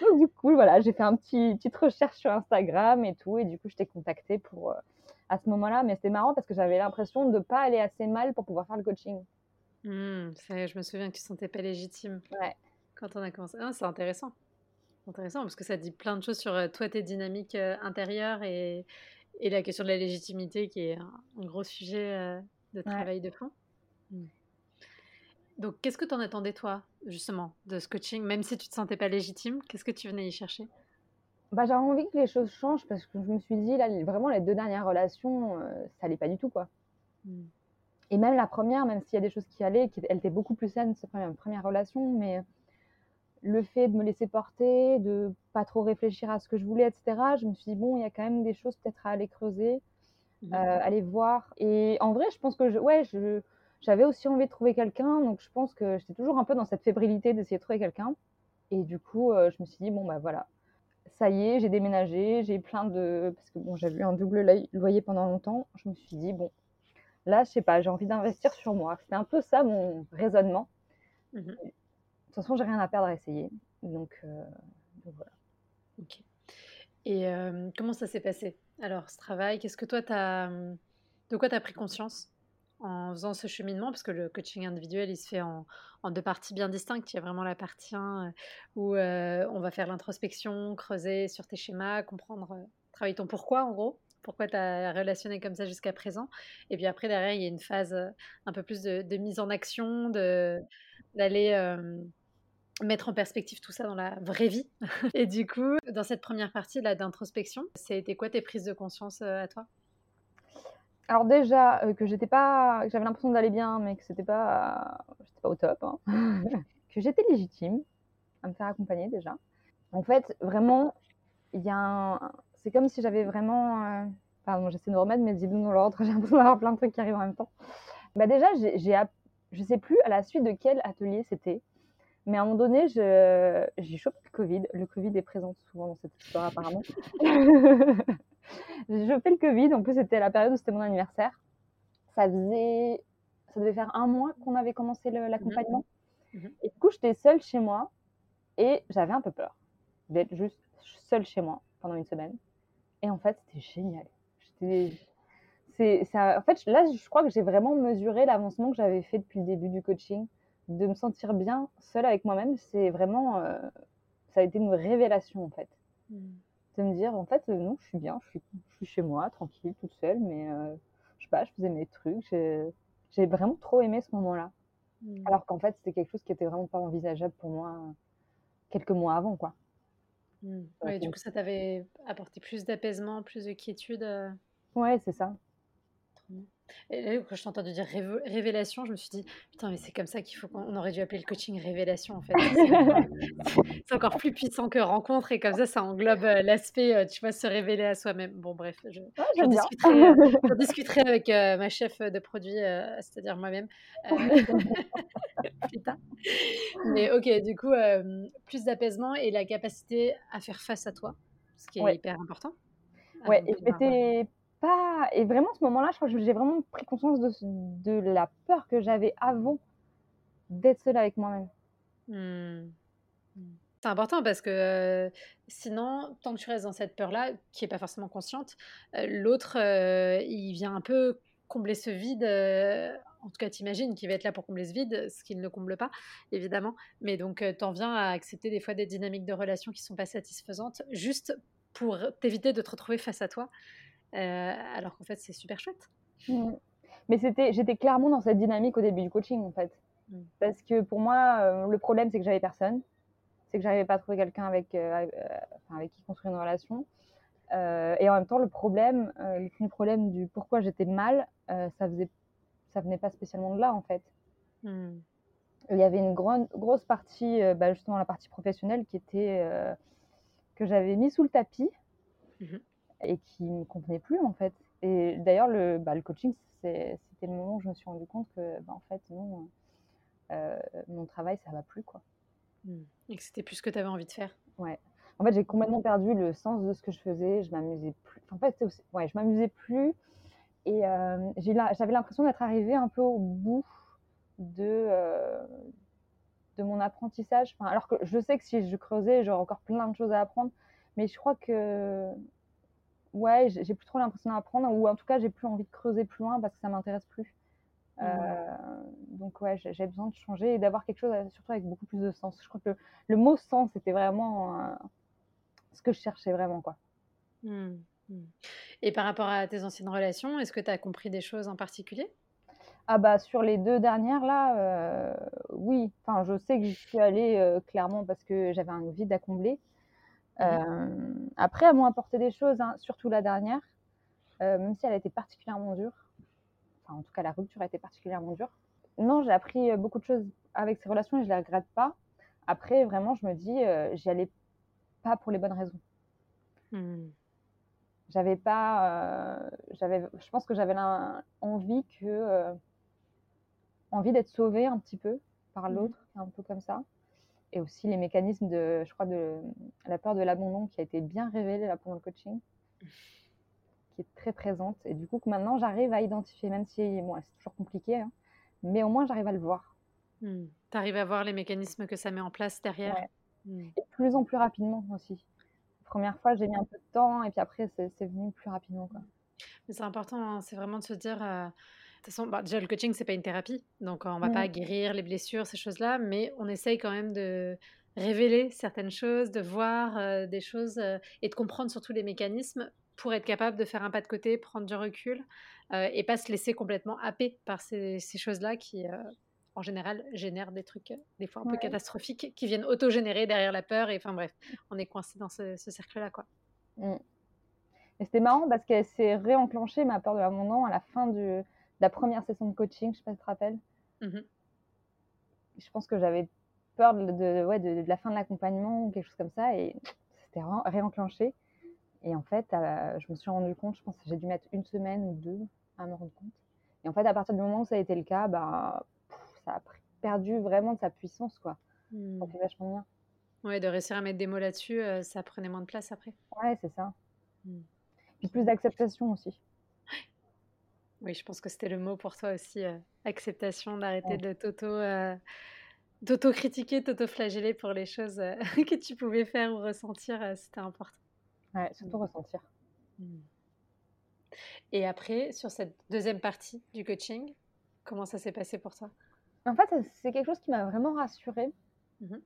Donc, du coup, voilà, j'ai fait un petit petite recherche sur Instagram et tout, et du coup, je t'ai contacté pour euh, à ce moment-là. Mais c'était marrant parce que j'avais l'impression de ne pas aller assez mal pour pouvoir faire le coaching. Mmh, je me souviens que tu ne sentais pas légitime. Ouais. Quand on a commencé. Ah, c'est intéressant. Intéressant parce que ça dit plein de choses sur euh, toi, tes dynamiques euh, intérieures et, et, la question de la légitimité qui est un, gros sujet euh, de travail de fond. Mmh. Donc, qu'est-ce que tu en attendais, toi, justement, de ce coaching? Même si tu te sentais pas légitime, qu'est-ce que tu venais y chercher? Bah, J'avais envie que les choses changent parce que je me suis dit, là, vraiment, les deux dernières relations, ça allait pas du tout, quoi. Mmh. Et même la première, même s'il y a des choses qui allaient, qui, elle était beaucoup plus saine, cette première, première relation, mais le fait de me laisser porter, de pas trop réfléchir à ce que je voulais, etc., je me suis dit, bon, il y a quand même des choses peut-être à aller creuser, mmh. aller voir. Et en vrai, je pense que je, ouais, je, j'avais aussi envie de trouver quelqu'un, donc je pense que j'étais toujours un peu dans cette fébrilité d'essayer de trouver quelqu'un. Et du coup, je me suis dit, bon, bah voilà, ça y est, j'ai déménagé, j'ai plein de. Parce que bon, j'avais eu un double loyer pendant longtemps. Je me suis dit, bon, là, je sais pas, j'ai envie d'investir sur moi. C'était un peu ça mon raisonnement. Mmh toute façon, j'ai rien à perdre à essayer. Donc, euh, voilà. Ok. Et euh, comment ça s'est passé Alors, ce travail, qu'est-ce que toi, as, de quoi tu as pris conscience en faisant ce cheminement, parce que le coaching individuel, il se fait en, deux parties bien distinctes. Il y a vraiment la partie 1 où euh, on va faire l'introspection, creuser sur tes schémas, comprendre, travailler ton pourquoi en gros, pourquoi tu as relationné comme ça jusqu'à présent. Et puis après, derrière, il y a une phase un peu plus de, mise en action, d'aller mettre en perspective tout ça dans la vraie vie. Et du coup, dans cette première partie là d'introspection, c'était quoi tes prises de conscience à toi? Alors déjà euh, que j'étais pas, j'avais l'impression d'aller bien, mais que c'était pas, j'étais pas au top, hein. que j'étais légitime à me faire accompagner déjà. En fait, vraiment, il y a un, c'est comme si j'avais vraiment, euh... pardon, j'essaie de remettre mes idées dans l'ordre, j'ai l'impression d'avoir plein de trucs qui arrivent en même temps. Bah déjà, j'ai, j'ai je sais plus à la suite de quel atelier c'était, mais à un moment donné, j'ai chopé le Covid. Le Covid est présent souvent dans cette histoire apparemment. j'ai chopé le Covid. En plus, c'était la période où c'était mon anniversaire. Ça faisait, ça devait faire un mois qu'on avait commencé l'accompagnement. Mmh. Mmh. Et du coup, j'étais seule chez moi et j'avais un peu peur d'être juste seule chez moi pendant une semaine. Et en fait, c'était génial. C'est, en fait, là, je crois que j'ai vraiment mesuré l'avancement que j'avais fait depuis le début du coaching. De me sentir bien seule avec moi-même, c'est vraiment, euh, ça a été une révélation en fait. Mmh de me dire en fait euh, non je suis bien je suis, je suis chez moi tranquille toute seule mais euh, je sais pas je faisais mes trucs j'ai vraiment trop aimé ce moment là mmh. alors qu'en fait c'était quelque chose qui était vraiment pas envisageable pour moi quelques mois avant quoi mmh. ouais, du coup ça t'avait apporté plus d'apaisement plus de quiétude ouais c'est ça et quand je t'ai entendu dire révélation, je me suis dit, putain, mais c'est comme ça qu'il faut qu'on aurait dû appeler le coaching révélation, en fait. C'est encore plus puissant que rencontre, et comme ça, ça englobe euh, l'aspect, euh, tu vois, se révéler à soi-même. Bon, bref, je, ah, discuterai, euh, discuterai, avec ma chef de produit, c'est-à-dire moi-même. putain. Mais ok, du coup, plus d'apaisement et la capacité à faire face à toi, ce qui est hyper important. Ouais, et et vraiment, ce moment-là, je crois que j'ai vraiment pris conscience de, la peur que j'avais avant d'être seule avec moi-même. Mmh. C'est important parce que euh, sinon, tant que tu restes dans cette peur-là, qui n'est pas forcément consciente, euh, l'autre, euh, il vient un peu combler ce vide. en tout cas, t'imagines qu'il va être là pour combler ce vide, ce qu'il ne comble pas, évidemment. Mais donc, t'en viens à accepter des fois des dynamiques de relations qui ne sont pas satisfaisantes, juste pour t'éviter de te retrouver face à toi alors qu'en fait, c'est super chouette. Mmh. Mais c'était, j'étais clairement dans cette dynamique au début du coaching, en fait. Mmh. Parce que pour moi, euh, le problème, c'est que j'avais personne. C'est que j'avais pas trouvé quelqu'un avec, euh, avec qui construire une relation. et en même temps, le problème, le problème du pourquoi j'étais mal, ça faisait, ça venait pas spécialement de là, en fait. Mmh. Il y avait une grande, grosse partie, bah, justement la partie professionnelle, qui était que j'avais mis sous le tapis et qui ne me convenait plus en fait. Et d'ailleurs, le, bah, le coaching, c'était le moment où je me suis rendu compte que, bah, en fait, non, euh, mon travail, ça va plus quoi. Mmh. Et que c'était plus ce que tu avais envie de faire. Ouais. En fait, j'ai complètement perdu le sens de ce que je faisais. Je m'amusais plus. En fait, ouais, je m'amusais plus. Et euh, j'avais l'impression d'être arrivée un peu au bout de, euh, de mon apprentissage. Enfin, alors que je sais que si je creusais, j'aurais encore plein de choses à apprendre. Mais je crois que ouais, j'ai plus trop l'impression d'apprendre, ou en tout cas, j'ai plus envie de creuser plus loin parce que ça m'intéresse plus. Mmh. Euh, donc ouais, j'ai besoin de changer et d'avoir quelque chose, surtout avec beaucoup plus de sens. Je crois que le, mot sens, c'était vraiment euh, ce que je cherchais vraiment, quoi. Mmh, mmh. Et par rapport à tes anciennes relations, est-ce que tu as compris des choses en particulier? Ah bah sur les deux dernières là, euh, oui. Enfin, je sais que j'y suis allée clairement parce que j'avais un vide à combler. Mmh euh, après, elles m'ont apporté des choses, hein, surtout la dernière, euh, même si elle a été particulièrement dure. Enfin, en tout cas, la rupture a été particulièrement dure. Non, j'ai appris beaucoup de choses avec ces relations et je ne les regrette pas. Après, vraiment, je me dis, j'y allais pas pour les bonnes raisons. Mmh. J'avais pas, j'avais, je pense que j'avais envie que, envie d'être sauvée un petit peu par mmh. l'autre, un peu comme ça. Et aussi les mécanismes de, je crois, de la peur de l'abandon qui a été bien révélée là pendant le coaching, qui est très présente. Et du coup, que maintenant j'arrive à identifier, même si bon, c'est toujours compliqué, hein, mais au moins j'arrive à le voir. Mmh. Tu arrives à voir les mécanismes que ça met en place derrière. Mmh. Et de plus en plus rapidement aussi. La première fois, j'ai mis un peu de temps et puis après, c'est venu plus rapidement. Quoi. Mais c'est important, hein, c'est vraiment de se dire. Euh, de toute façon, bah, déjà, le coaching, c'est pas une thérapie. Donc, on va pas guérir les blessures, ces choses-là, mais on essaye quand même de révéler certaines choses, de voir euh, des choses euh, et de comprendre surtout les mécanismes pour être capable de faire un pas de côté, prendre du recul et pas se laisser complètement happer par ces, ces choses-là qui, en général, génèrent des trucs des fois un peu catastrophiques qui viennent auto-générer derrière la peur. Et enfin bref, on est coincé dans ce, cercle-là. quoi. Mmh. Et c'était marrant parce qu'elle s'est réenclenchée, ma peur de l'abandon, à la fin de la première session de coaching, je sais pas si tu te rappelles. Mmh je pense que j'avais peur de, ouais, de, la fin de l'accompagnement ou quelque chose comme ça. Et c'était réenclenché. Et en fait, euh, je me suis rendu compte, je pense que j'ai dû mettre une semaine ou deux à me rendre compte. Et en fait, à partir du moment où ça a été le cas, bah, ça a perdu vraiment de sa puissance, quoi. Mmh. Ça fait vachement bien. Ouais, de réussir à mettre des mots là-dessus, euh, ça prenait moins de place après. Ouais, c'est ça. Mmh. Puis plus d'acceptation aussi. Oui, je pense que c'était le mot pour toi aussi, euh, acceptation, d'arrêter de t'auto, euh, t'auto-flageller pour les choses que tu pouvais faire ou ressentir, c'était important. Ouais, surtout mmh. ressentir. Et après, sur cette deuxième partie du coaching, comment ça s'est passé pour toi? En fait, c'est quelque chose qui m'a vraiment rassurée mmh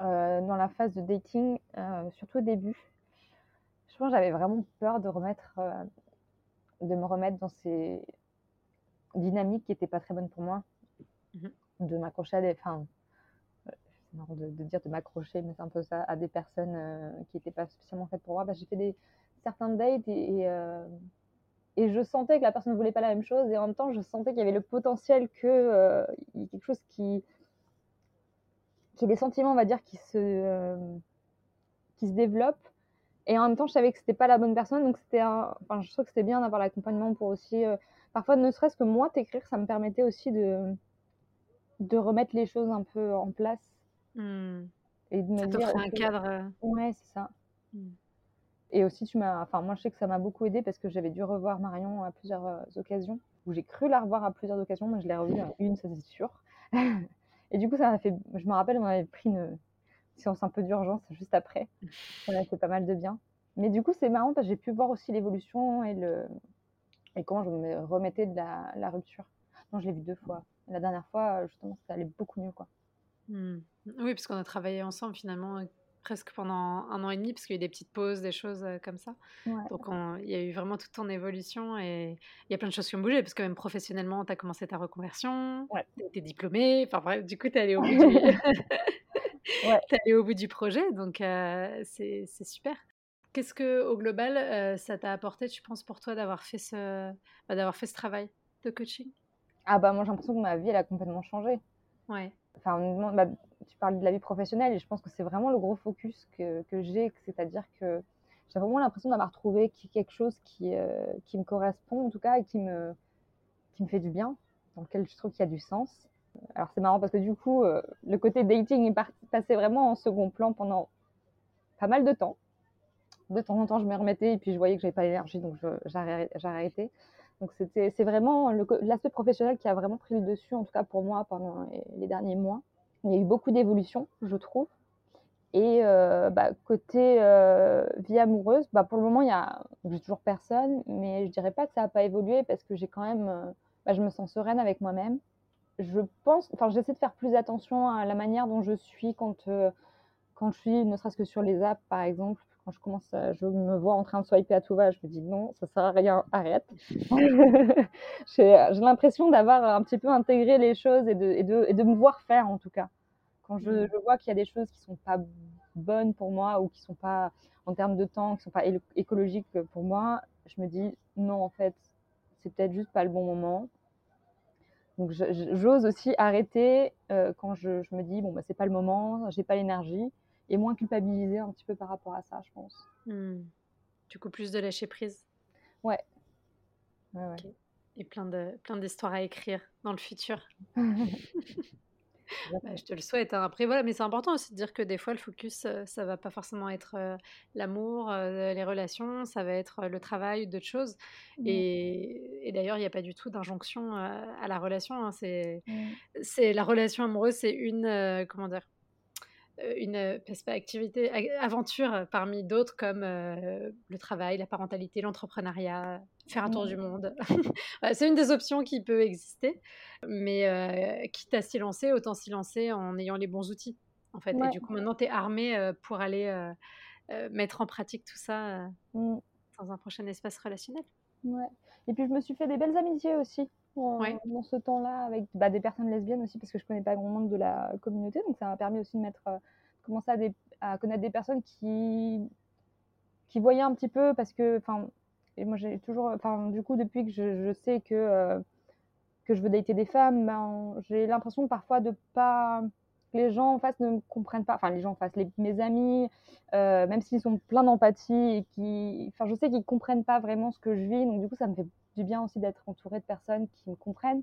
euh, dans la phase de dating, euh, surtout au début. Je pense que j'avais vraiment peur de remettre, euh, de me remettre dans ces dynamiques qui n'étaient pas très bonnes pour moi, mmh de m'accrocher à des, enfin, c'est marrant de, dire de m'accrocher, mais c'est un peu ça, à des personnes qui n'étaient pas spécialement faites pour moi. Bah, j'ai fait des certains dates et et je sentais que la personne ne voulait pas la même chose et en même temps je sentais qu'il y avait le potentiel que euh, y ait quelque chose qui qui des sentiments on va dire qui se euh, qui se développent et en même temps je savais que c'était pas la bonne personne donc c'était enfin je trouve que c'était bien d'avoir l'accompagnement pour aussi euh, parfois ne serait-ce que moi t'écrire ça me permettait aussi de de remettre les choses un peu en place mmh. et de me ça dire un cadre ouais c'est ça mmh. Et aussi, tu m'as, enfin, moi, je sais que ça m'a beaucoup aidé parce que j'avais dû revoir Marion à plusieurs euh, occasions, où j'ai cru la revoir à plusieurs occasions, mais je l'ai revue à une, ça c'est sûr. et du coup, ça m'a fait, je me rappelle, on avait pris une séance un peu d'urgence juste après. Ça m'a fait pas mal de bien. Mais du coup, c'est marrant parce que j'ai pu voir aussi l'évolution et le, et comment je me remettais de la, la rupture. Non, je l'ai vu deux fois. La dernière fois, justement, ça allait beaucoup mieux, quoi. Mmh. Oui, parce qu'on a travaillé ensemble finalement presque pendant un an et demi, parce qu'il y a eu des petites pauses, des choses comme ça. Donc, il y a eu vraiment toute ton évolution et il y a plein de choses qui ont bougé, parce que même professionnellement, tu as commencé ta reconversion, tu es diplômée, enfin bref, du coup, tu es allé au bout du... allé au bout du projet, donc c'est super. Qu'est-ce que, au global, ça t'a apporté, tu penses, pour toi d'avoir fait ce, bah, d'avoir fait ce travail de coaching? Ah bah moi j'ai l'impression que ma vie elle a complètement changé. Ouais. Enfin, bah, tu parles de la vie professionnelle et je pense que c'est vraiment le gros focus que, que j'ai, c'est-à-dire que j'ai vraiment l'impression d'avoir trouvé quelque chose qui, euh, qui me correspond en tout cas et qui me, qui me fait du bien, dans lequel je trouve qu'il y a du sens. Alors c'est marrant parce que du coup, euh, le côté dating est passé vraiment en second plan pendant pas mal de temps. De temps en temps, je me remettais et puis je voyais que j'avais pas l'énergie, donc arrêté. Donc c'est vraiment l'aspect professionnel qui a vraiment pris le dessus, en tout cas pour moi, pendant les derniers mois. Il y a eu beaucoup d'évolutions, je trouve. Et euh, bah, côté euh, vie amoureuse, bah, pour le moment, il y a j'ai toujours personne, mais je dirais pas que ça n'a pas évolué parce que j'ai quand même, bah, je me sens sereine avec moi-même. Je pense, enfin, j'essaie de faire plus attention à la manière dont je suis quand, quand je suis, ne serait-ce que sur les apps, par exemple quand je commence, je me vois en train de swiper à tout va, je me dis non, ça sert à rien, arrête. j'ai l'impression d'avoir un petit peu intégré les choses et de, et, de, et de, me voir faire en tout cas. Quand je, mmh. je vois qu'il y a des choses qui sont pas bonnes pour moi ou qui sont pas en termes de temps, qui sont pas écologiques pour moi, je me dis non en fait, c'est peut-être juste pas le bon moment. Donc j'ose aussi arrêter quand je, me dis bon bah c'est pas le moment, j'ai pas l'énergie et moins culpabiliser un petit peu par rapport à ça, je pense. Mmh. Du coup plus de lâcher prise. Ouais. Et plein de plein d'histoires à écrire dans le futur. Bah, je te le souhaite. Hein. Après, voilà, mais c'est important aussi de dire que des fois, le focus, euh, ça va pas forcément être euh, l'amour, euh, les relations, ça va être le travail, d'autres choses. Mmh. Et, d'ailleurs, il n'y a pas du tout d'injonction à la relation. Hein. C'est, mmh. c'est la relation amoureuse, c'est une, comment dire, une activité, aventure parmi d'autres comme le travail, la parentalité, l'entrepreneuriat, faire un tour du mmh. monde. c'est une des options qui peut exister, mais quitte à s'y lancer, autant s'y lancer en ayant les bons outils. En fait. Et du coup, maintenant, tu es armé pour aller mettre en pratique tout ça mmh. dans un prochain espace relationnel. Ouais. Et puis, je me suis fait des belles amitiés aussi dans ce temps-là avec bah, des personnes lesbiennes aussi parce que je connais pas grand monde de la communauté donc ça m'a permis aussi de mettre euh, commencer à, à, connaître des personnes qui qui voyaient un petit peu parce que enfin et moi j'ai toujours enfin du coup depuis que je, je sais que euh, que je veux dater des femmes ben, j'ai l'impression parfois de pas les gens en face ne me comprennent pas, enfin les gens en face, les, mes amis, euh, même s'ils sont pleins d'empathie et qui, enfin je sais qu'ils comprennent pas vraiment ce que je vis, donc du coup ça me fait du bien aussi d'être entourée de personnes qui me comprennent.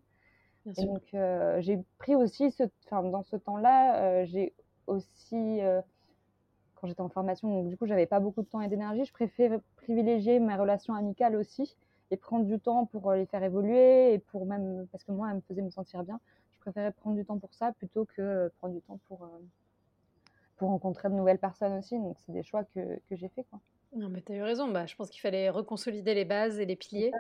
et donc, euh, j'ai pris aussi, ce, dans ce temps-là, j'ai aussi, quand j'étais en formation, donc du coup, j'avais pas beaucoup de temps et d'énergie, je préférais privilégier mes relations amicales aussi et prendre du temps pour les faire évoluer et pour même, parce que moi, elles me faisaient me sentir bien, je préférais prendre du temps pour ça plutôt que prendre du temps pour, pour rencontrer de nouvelles personnes aussi. Donc, c'est des choix que, que j'ai fait. Quoi. Non, mais tu as eu raison. Bah, je pense qu'il fallait reconsolider les bases et les piliers.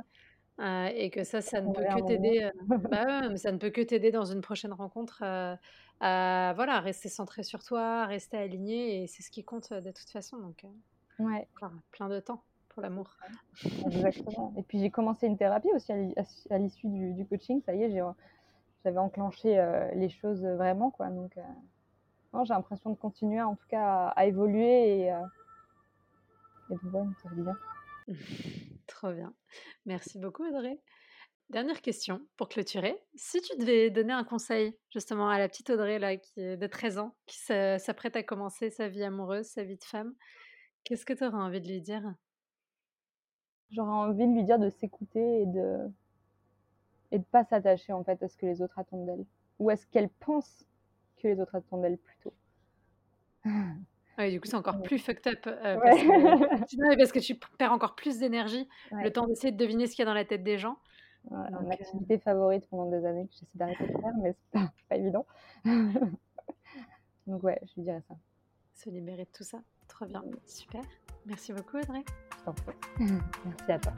Euh, et que ça, ça ne peut que t'aider. Euh, bah mais ça ne peut que t'aider dans une prochaine rencontre euh, à voilà, rester centré sur toi, rester aligné, et c'est ce qui compte de toute façon. Donc, ouais. plein de temps pour l'amour. Exactement. et puis j'ai commencé une thérapie aussi à l'issue du, coaching. Ça y est, j'avais enclenché les choses vraiment, quoi. Donc, j'ai l'impression de continuer en tout cas à, évoluer et, et de voir, ça bien. Trop bien. Merci beaucoup, Audrey. Dernière question pour clôturer. Si tu devais donner un conseil justement à la petite Audrey là, qui est de 13 ans, qui s'apprête à commencer sa vie amoureuse, sa vie de femme, qu'est-ce que tu aurais envie de lui dire? J'aurais envie de lui dire de s'écouter et de et de pas s'attacher en fait à ce que les autres attendent d'elle ou à ce qu'elle pense que les autres attendent d'elle plutôt. Oui, du coup, c'est encore plus fucked up. Euh, parce, que, parce, que, tu perds encore plus d'énergie, le temps d'essayer de deviner ce qu'il y a dans la tête des gens. Mon activité favorite pendant des années que j'essaie d'arrêter de faire, mais c'est pas, pas évident. Donc, ouais, je lui dirais ça. Se libérer de tout ça. Trop bien. Super. Merci beaucoup, Audrey. Je t'en prie. Merci à toi.